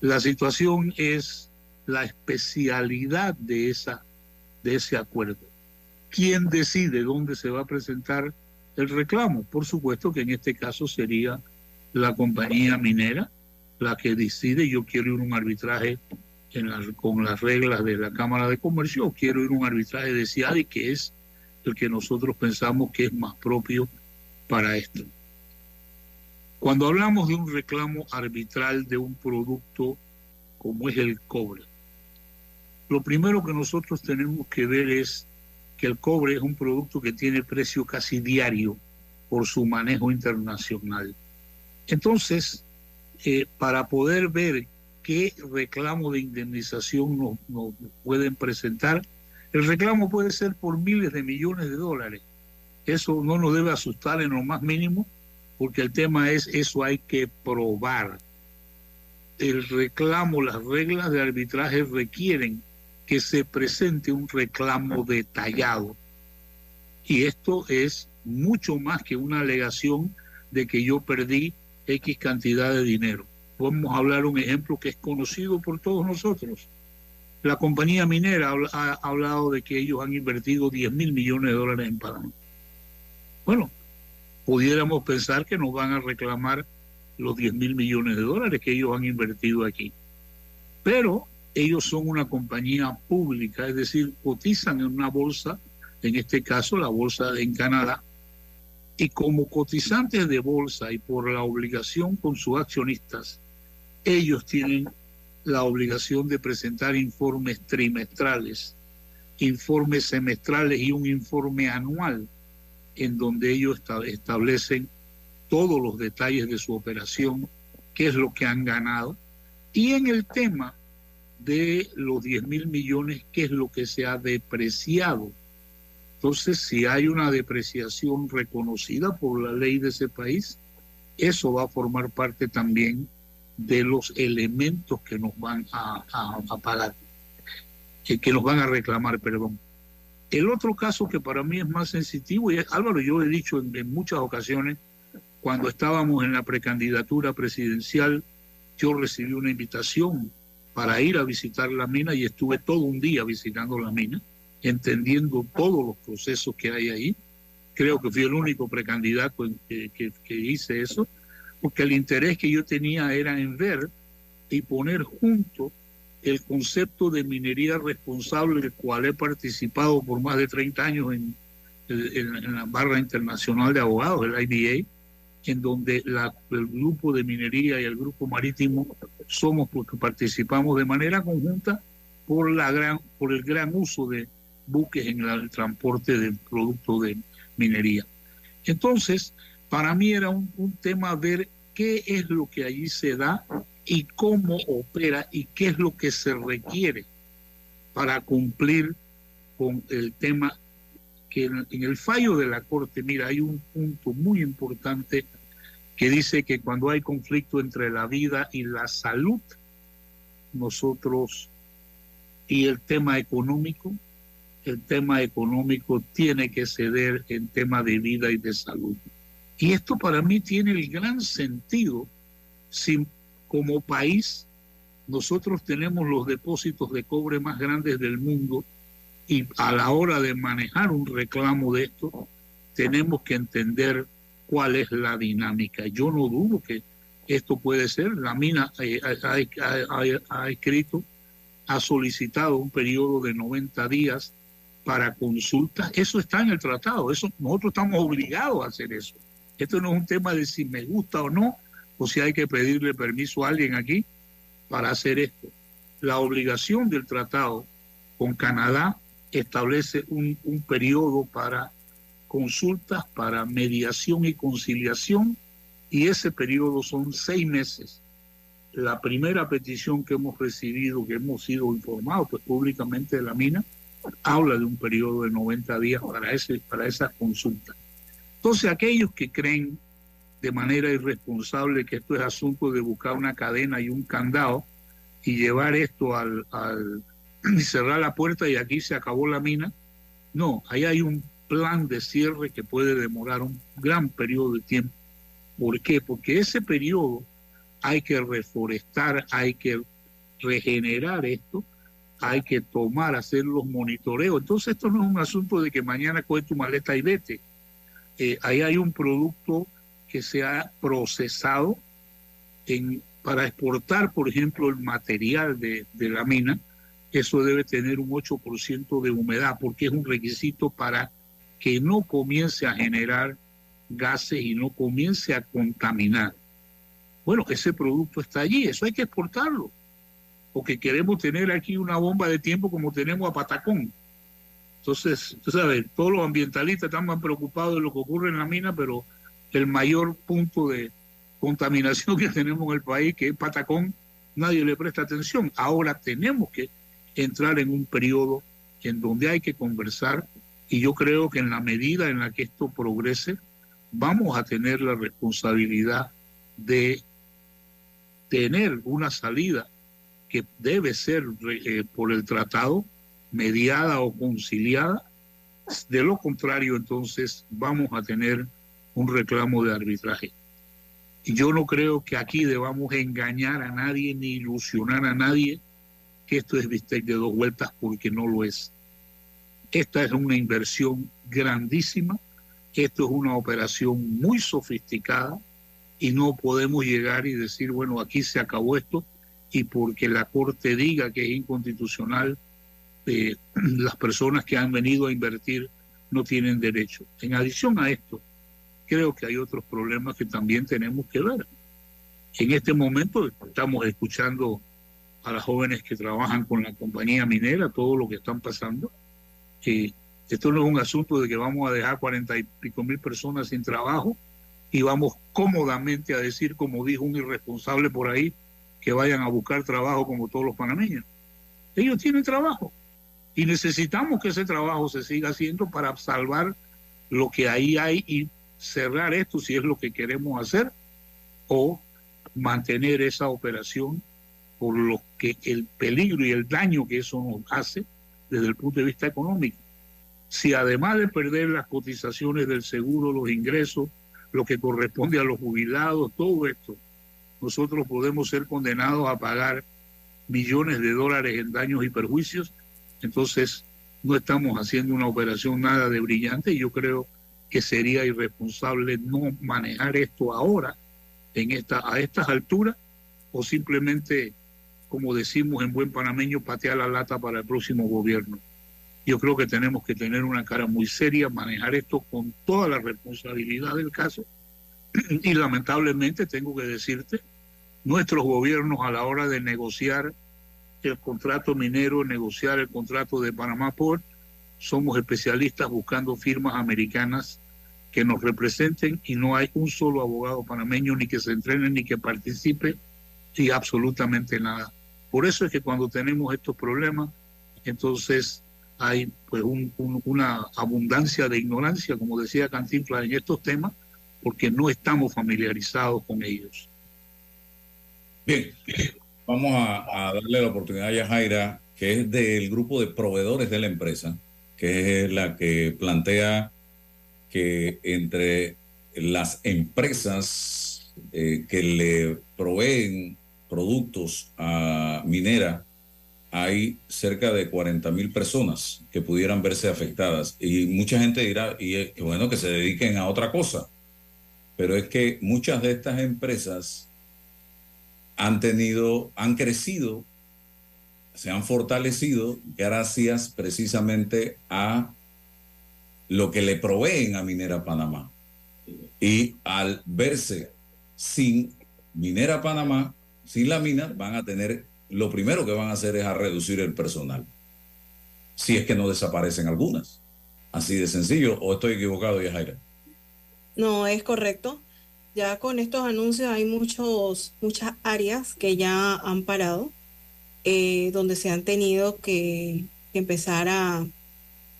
La situación es la especialidad de, esa, de ese acuerdo. ¿Quién decide dónde se va a presentar el reclamo? Por supuesto que en este caso sería la compañía minera la que decide, yo quiero ir a un arbitraje la- con las reglas de la Cámara de Comercio quiero ir a un arbitraje de CIADI que es el que nosotros pensamos que es más propio para esto. Cuando hablamos de un reclamo arbitral de un producto como es el cobre, lo primero que nosotros tenemos que ver es que el cobre es un producto que tiene precio casi diario por su manejo internacional. Entonces, eh, para poder ver qué reclamo de indemnización nos, nos pueden presentar, el reclamo puede ser por miles de millones de dólares. Eso no nos debe asustar en lo más mínimo, porque el tema es eso hay que probar. El reclamo, las reglas de arbitraje requieren que se presente un reclamo detallado. Y esto es mucho más que una alegación de que yo perdí X cantidad de dinero. Vamos a hablar un ejemplo que es conocido por todos nosotros. La compañía minera ha hablado de que ellos han invertido 10 mil millones de dólares en Panamá. Bueno, pudiéramos pensar que nos van a reclamar los 10 mil millones de dólares que ellos han invertido aquí. Pero ellos son una compañía pública, es decir, cotizan en una bolsa, en este caso la bolsa en Canadá, y como cotizantes de bolsa y por la obligación con sus accionistas, ellos tienen la obligación de presentar informes trimestrales, informes semestrales y un informe anual en donde ellos esta- establecen todos los detalles de su operación, qué es lo que han ganado, y en el tema de los 10 mil millones, qué es lo que se ha depreciado. Entonces, si hay una depreciación reconocida por la ley de ese país, eso va a formar parte también de los elementos que nos van a, a- pagar, que nos van a reclamar, perdón. El otro caso que para mí es más sensitivo, y es- Álvaro, yo he dicho en, muchas ocasiones, cuando estábamos en la precandidatura presidencial, yo recibí una invitación para ir a visitar la mina y estuve todo un día visitando la mina, entendiendo todos los procesos que hay ahí. Creo que fui el único precandidato que, que- que hice eso, porque el interés que yo tenía era en ver y poner junto el concepto de minería responsable, del cual he participado por más de 30 años en, en- en la barra internacional de abogados, el IBA, en donde la- el grupo de minería y el grupo marítimo somos porque participamos de manera conjunta por, la gran, por el gran uso de buques en el transporte de productos de minería. Entonces, para mí era un, un tema ver qué es lo que allí se da y cómo opera y qué es lo que se requiere para cumplir con el tema que en, el fallo de la Corte, mira, hay un punto muy importante que dice que cuando hay conflicto entre la vida y la salud, nosotros, y el tema económico, el tema económico tiene que ceder en tema de vida y de salud. Y esto para mí tiene el gran sentido si como país nosotros tenemos los depósitos de cobre más grandes del mundo y a la hora de manejar un reclamo de esto tenemos que entender cuál es la dinámica. Yo no dudo que esto puede ser. La mina eh, ha, escrito, ha solicitado un periodo de 90 días para consulta. Eso está en el tratado. Nosotros estamos obligados a hacer eso. Esto no es un tema de si me gusta o no, o si hay que pedirle permiso a alguien aquí para hacer esto. La obligación del tratado con Canadá establece un, un periodo para consultas, para mediación y conciliación, y ese periodo son seis meses. La primera petición que hemos recibido, que hemos sido informados pues, públicamente de la mina, habla de un periodo de 90 días para, ese, para esas consultas. Entonces, aquellos que creen de manera irresponsable que esto es asunto de buscar una cadena y un candado y llevar esto al, cerrar la puerta y aquí se acabó la mina. No, ahí hay un plan de cierre que puede demorar un gran periodo de tiempo. ¿Por qué? Porque ese periodo hay que reforestar, hay que regenerar esto, hay que tomar, hacer los monitoreos. Entonces esto no es un asunto de que mañana coge tu maleta y vete. Eh, ahí hay un producto que se ha procesado en para exportar, por ejemplo, el material de, de la mina, eso debe tener un 8% de humedad, porque es un requisito para que no comience a generar gases y no comience a contaminar. Bueno, ese producto está allí, eso hay que exportarlo, porque queremos tener aquí una bomba de tiempo como tenemos a Patacón. Entonces, tú sabes, todos los ambientalistas están más preocupados de lo que ocurre en la mina, pero el mayor punto de contaminación que tenemos en el país, que es Patacón, nadie le presta atención. Ahora tenemos que entrar en un periodo en donde hay que conversar y yo creo que en la medida en la que esto progrese, vamos a tener la responsabilidad de tener una salida que debe ser eh, por el tratado mediada o conciliada. De lo contrario, entonces vamos a tener un reclamo de arbitraje. Yo no creo que aquí debamos engañar a nadie ni ilusionar a nadie que esto es bistec de dos vueltas porque no lo es. Esta es una inversión grandísima, esto es una operación muy sofisticada y no podemos llegar y decir, bueno, aquí se acabó esto y porque la Corte diga que es inconstitucional, eh, las personas que han venido a invertir no tienen derecho. En adición a esto, creo que hay otros problemas que también tenemos que ver. En este momento estamos escuchando a las jóvenes que trabajan con la compañía minera, todo lo que están pasando. que esto no es un asunto de que vamos a dejar cuarenta y pico mil personas sin trabajo y vamos cómodamente a decir, como dijo un irresponsable por ahí, que vayan a buscar trabajo como todos los panameños. Ellos tienen trabajo y necesitamos que ese trabajo se siga haciendo para salvar lo que ahí hay y cerrar esto si es lo que queremos hacer o mantener esa operación por lo que el peligro y el daño que eso nos hace desde el punto de vista económico. Si además de perder las cotizaciones del seguro, los ingresos, lo que corresponde a los jubilados, todo esto, nosotros podemos ser condenados a pagar millones de dólares en daños y perjuicios, entonces no estamos haciendo una operación nada de brillante y yo creo que sería irresponsable no manejar esto ahora, en esta, a estas alturas, o simplemente como decimos en buen panameño, patear la lata para el próximo gobierno. Yo creo que tenemos que tener una cara muy seria, manejar esto con toda la responsabilidad del caso. Y lamentablemente tengo que decirte, nuestros gobiernos a la hora de negociar el contrato minero, negociar el contrato de Panamá Port, somos especialistas buscando firmas americanas que nos representen y no hay un solo abogado panameño ni que se entrene ni que participe y absolutamente nada. Por eso es que cuando tenemos estos problemas, entonces hay pues una abundancia de ignorancia, como decía Cantinflas, en estos temas, porque no estamos familiarizados con ellos. Bien, vamos a, a darle la oportunidad a Yajaira, que es del grupo de proveedores de la empresa, que es la que plantea que entre las empresas eh, que le proveen productos a minera, hay cerca de 40 mil personas que pudieran verse afectadas. Y mucha gente dirá, y es bueno que se dediquen a otra cosa. Pero es que muchas de estas empresas han tenido, han crecido, se han fortalecido gracias precisamente a lo que le proveen a Minera Panamá. Y al verse sin Minera Panamá, sin la mina van a tener, lo primero que van a hacer es a reducir el personal. Si es que no desaparecen algunas. Así de sencillo, o estoy equivocado, Yajaira. No, es correcto. Ya con estos anuncios hay muchos, muchas áreas que ya han parado, eh, donde se han tenido que, que empezar a,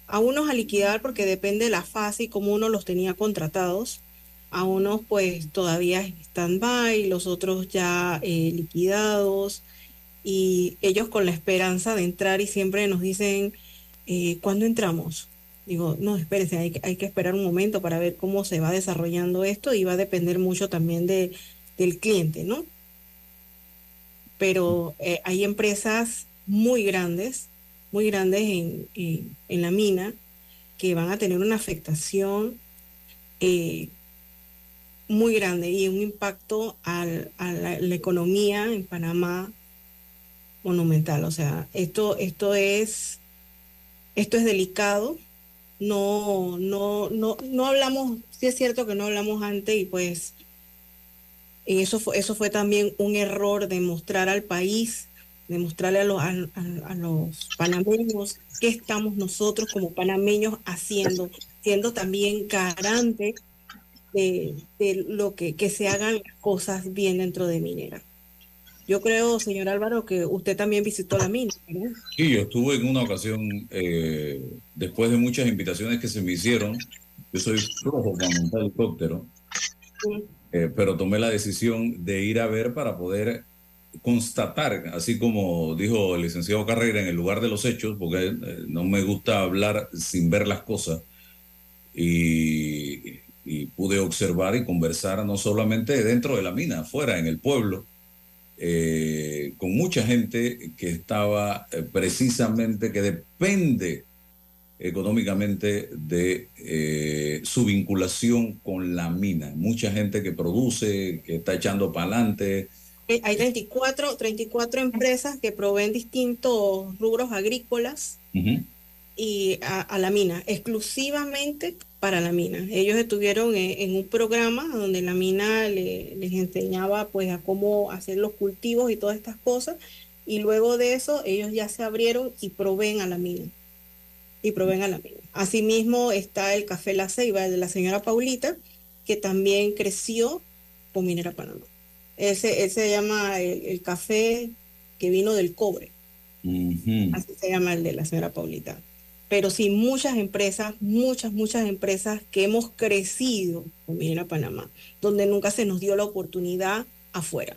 a unos a liquidar porque depende de la fase y cómo uno los tenía contratados a unos pues todavía están by, los otros ya eh, liquidados y ellos con la esperanza de entrar y siempre nos dicen, eh, ¿cuándo entramos? Digo, no, espérense, hay, hay, que esperar un momento para ver cómo se va desarrollando esto y va a depender mucho también de, del cliente, ¿no? Pero eh, hay empresas muy grandes, muy grandes en, en, la mina, que van a tener una afectación eh, muy grande y un impacto al- a la, economía en Panamá monumental. O sea, esto, esto es, esto es delicado. No, no, no, no hablamos, sí es cierto que no hablamos antes y pues eso fue, eso fue también un error de mostrar al país, de mostrarle a los, a, a- los panameños qué estamos nosotros como panameños haciendo, siendo también garante de, de lo que, que se hagan las cosas bien dentro de Minera. Yo creo, señor Álvaro, que usted también visitó la mina, ¿verdad? Sí, yo estuve en una ocasión, eh, después de muchas invitaciones que se me hicieron, yo soy flojo para montar helicóptero, eh, pero tomé la decisión de ir a ver para poder constatar, así como dijo el licenciado Carrera, en el lugar de los hechos, porque eh, no me gusta hablar sin ver las cosas, y, pude observar y conversar no solamente dentro de la mina, afuera, en el pueblo, eh, con mucha gente que estaba eh, precisamente, que depende económicamente de su vinculación con la mina. Mucha gente que produce, que está echando para adelante. Eh, Hay 34, 34 empresas que proveen distintos rubros agrícolas y a, a la mina, exclusivamente para la mina. Ellos estuvieron en, en un programa donde la mina le- les enseñaba pues a cómo hacer los cultivos y todas estas cosas y luego de eso ellos ya se abrieron y proveen a la mina. Y proveen a la mina. Asimismo está el Café La Ceiba de la señora Paulita, que también creció con Minera Panamá. Ese, ese se llama el, el café que vino del cobre. Así se llama el de la señora Paulita. Pero sí, muchas empresas, muchas, muchas empresas que hemos crecido con Minera Panamá, donde nunca se nos dio la oportunidad afuera.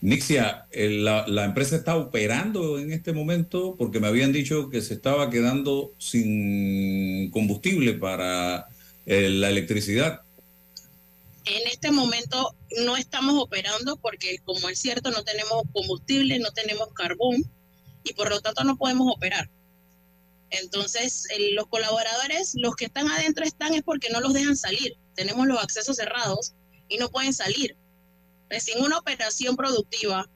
Nixia, eh, la, la empresa está operando en este momento porque me habían dicho que se estaba quedando sin combustible para eh, la electricidad. En este momento no estamos operando porque, como es cierto, no tenemos combustible, no tenemos carbón y por lo tanto no podemos operar. Entonces, el- los colaboradores, los que están adentro están es porque no los dejan salir. Tenemos los accesos cerrados y no pueden salir. Sin una operación productiva,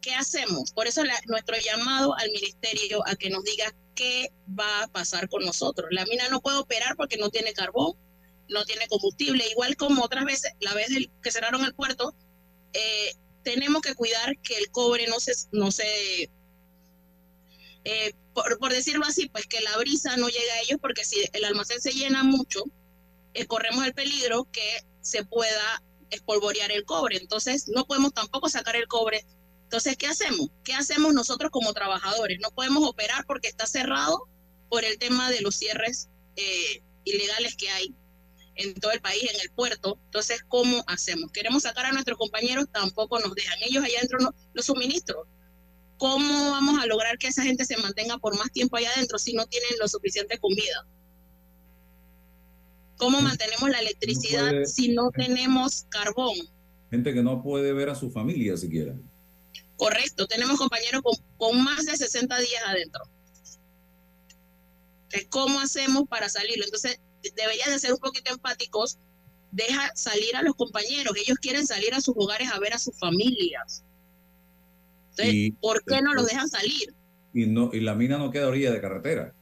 ¿qué hacemos? Por eso la- nuestro llamado al ministerio a que nos diga qué va a pasar con nosotros. La mina no puede operar porque no tiene carbón, no tiene combustible, igual como otras veces, la vez que cerraron el puerto, eh, tenemos que cuidar que el cobre no se, no se eh, por, por decirlo así, pues que la brisa no llegue a ellos, porque si el almacén se llena mucho, eh, corremos el peligro que se pueda espolvorear el cobre. Entonces, no podemos tampoco sacar el cobre. Entonces, ¿qué hacemos? ¿Qué hacemos nosotros como trabajadores? No podemos operar porque está cerrado por el tema de los cierres eh, ilegales que hay en todo el país, en el puerto. Entonces, ¿cómo hacemos? Queremos sacar a nuestros compañeros, tampoco nos dejan. Ellos allá adentro no, los suministros. ¿Cómo vamos a lograr que esa gente se mantenga por más tiempo allá adentro si no tienen lo suficiente comida? ¿Cómo mantenemos la electricidad puede- si no tenemos carbón? Gente que no puede ver a su familia siquiera. Correcto, tenemos compañeros con, con más de 60 días adentro. ¿Cómo hacemos para salirlo? Entonces, deberían de ser un poquito empáticos. Deja salir a los compañeros. Ellos quieren salir a sus hogares a ver a sus familias. Entonces, Y- ¿por qué no los dejan salir? y no y la mina no queda a orilla de carretera.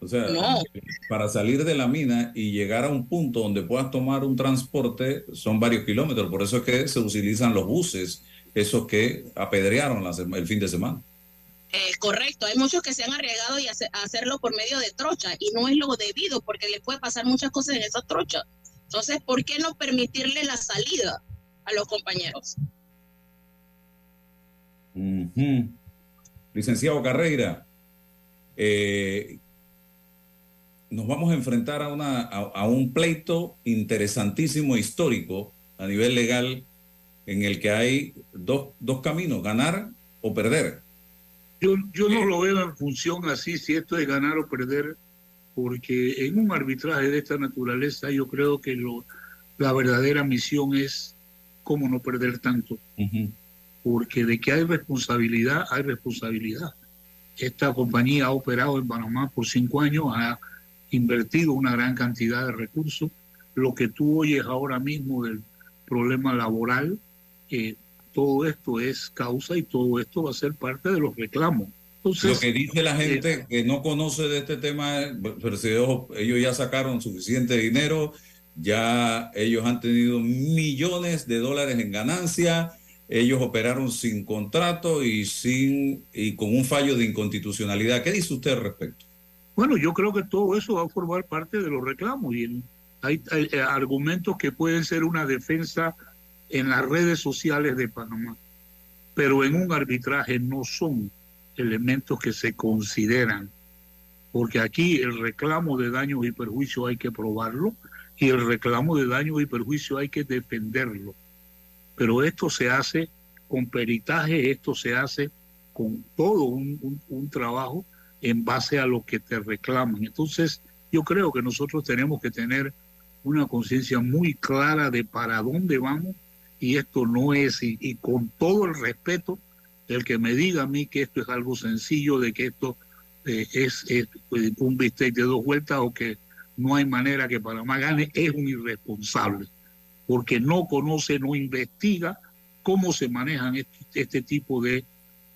O sea, No. para salir de la mina y llegar a un punto donde puedas tomar un transporte son varios kilómetros. Por eso es que se utilizan los buses, esos que apedrearon el fin de semana. Eh, correcto, hay muchos que se han arriesgado y hace- hacerlo por medio de trocha y no es lo debido porque les puede pasar muchas cosas en esa trocha. Entonces, ¿por qué no permitirle la salida a los compañeros? Licenciado Carreira, eh, nos vamos a enfrentar a, una, a un pleito interesantísimo histórico a nivel legal en el que hay dos, dos caminos, ganar o perder. Yo, yo no lo veo en función así, si esto es ganar o perder, porque en un arbitraje de esta naturaleza yo creo que lo, la verdadera misión es cómo no perder tanto. Porque de que hay responsabilidad, hay responsabilidad. Esta compañía ha operado en Panamá por cinco años, ha invertido una gran cantidad de recursos lo que tú oyes ahora mismo del problema laboral, eh, todo esto es causa y todo esto va a ser parte de los reclamos. Entonces, Lo que dice la eh, gente que no conoce de este tema, pero si ellos, ellos ya sacaron suficiente dinero, ya ellos han tenido millones de dólares en ganancia, ellos operaron sin contrato y sin y con un fallo de inconstitucionalidad. ¿Qué dice usted al respecto? Bueno, yo creo que todo eso va a formar parte de los reclamos y hay, eh, argumentos que pueden ser una defensa en las redes sociales de Panamá, pero en un arbitraje no son elementos que se consideran, porque aquí el reclamo de daños y perjuicios hay que probarlo y el reclamo de daños y perjuicios hay que defenderlo. Pero esto se hace con peritaje, esto se hace con todo un, un- un trabajo en base a lo que te reclaman. Entonces, yo creo que nosotros tenemos que tener una conciencia muy clara de para dónde vamos y esto no es, y, y con todo el respeto, el que me diga a mí que esto es algo sencillo, de que esto eh, es, es, eh, un bistec de dos vueltas o que no hay manera que Panamá gane, es un irresponsable, porque no conoce, no investiga cómo se manejan este, este tipo de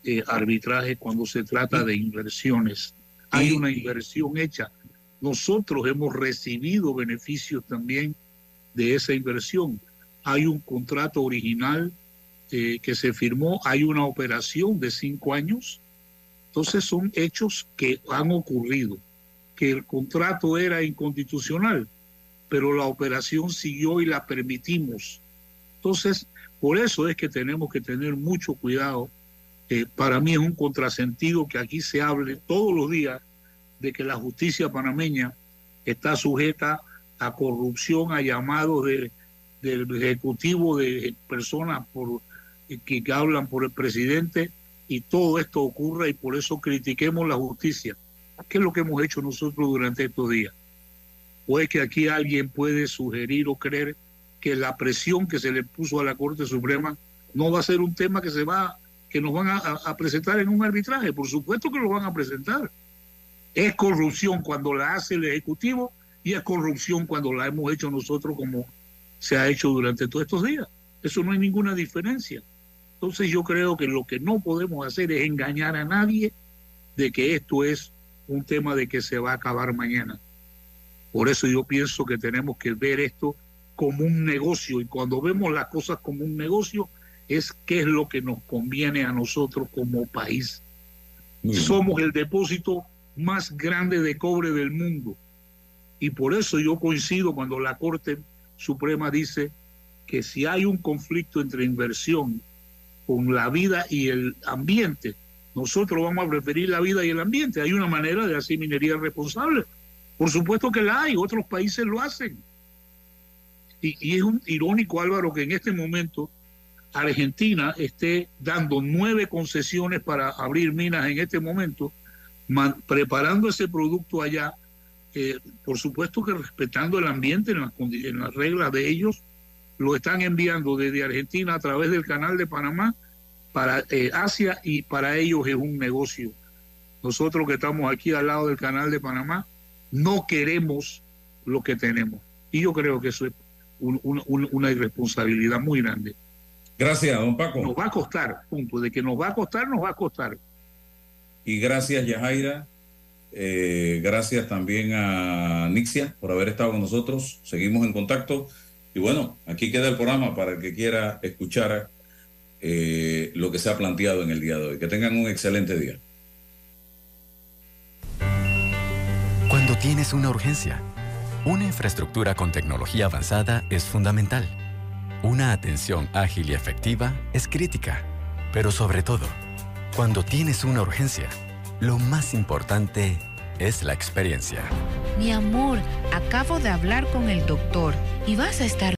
eh, arbitraje cuando se trata de inversiones. Hay una inversión hecha. Nosotros hemos recibido beneficios también de esa inversión. Hay un contrato original eh, que se firmó, hay una operación de cinco años. Entonces son hechos que han ocurrido, que el contrato era inconstitucional, pero la operación siguió y la permitimos. Entonces, por eso es que tenemos que tener mucho cuidado. Eh, para mí es un contrasentido que aquí se hable todos los días de que la justicia panameña está sujeta a corrupción, a llamados de, del ejecutivo de personas por, que, que hablan por el presidente y todo esto ocurra y por eso critiquemos la justicia. ¿Qué es lo que hemos hecho nosotros durante estos días? ¿O es que aquí alguien puede sugerir o creer que la presión que se le puso a la Corte Suprema no va a ser un tema que se va que nos van a, a presentar en un arbitraje? Por supuesto que lo van a presentar. Es corrupción cuando la hace el Ejecutivo y es corrupción cuando la hemos hecho nosotros como se ha hecho durante todos estos días. Eso no hay ninguna diferencia. Entonces yo creo que lo que no podemos hacer es engañar a nadie de que esto es un tema de que se va a acabar mañana. Por eso yo pienso que tenemos que ver esto como un negocio y cuando vemos las cosas como un negocio es qué es lo que nos conviene a nosotros como país. Somos el depósito más grande de cobre del mundo y por eso yo coincido cuando la Corte Suprema dice que si hay un conflicto entre inversión con la vida y el ambiente, nosotros vamos a preferir la vida y el ambiente. Hay una manera de hacer minería responsable. Por supuesto que la hay, otros países lo hacen. Y, es un irónico, Álvaro, que en este momento Argentina esté dando nueve concesiones para abrir minas en este momento, preparando ese producto allá, eh, por supuesto que respetando el ambiente en las, en las reglas de ellos, lo están enviando desde Argentina a través del canal de Panamá para eh, Asia y para ellos es un negocio. Nosotros que estamos aquí al lado del canal de Panamá no queremos lo que tenemos. Y yo creo que eso es un- un- un- una irresponsabilidad muy grande. Gracias, don Paco. Nos va a costar, punto. De que nos va a costar, nos va a costar. Y gracias, Yajaira. Eh, gracias también a Nixia por haber estado con nosotros. Seguimos en contacto. Y bueno, aquí queda el programa para el que quiera escuchar eh, lo que se ha planteado en el día de hoy. Que tengan un excelente día. Cuando tienes una urgencia, una infraestructura con tecnología avanzada es fundamental. Una atención ágil y efectiva es crítica. Pero sobre todo, cuando tienes una urgencia, lo más importante es la experiencia. Mi amor, acabo de hablar con el doctor y vas a estar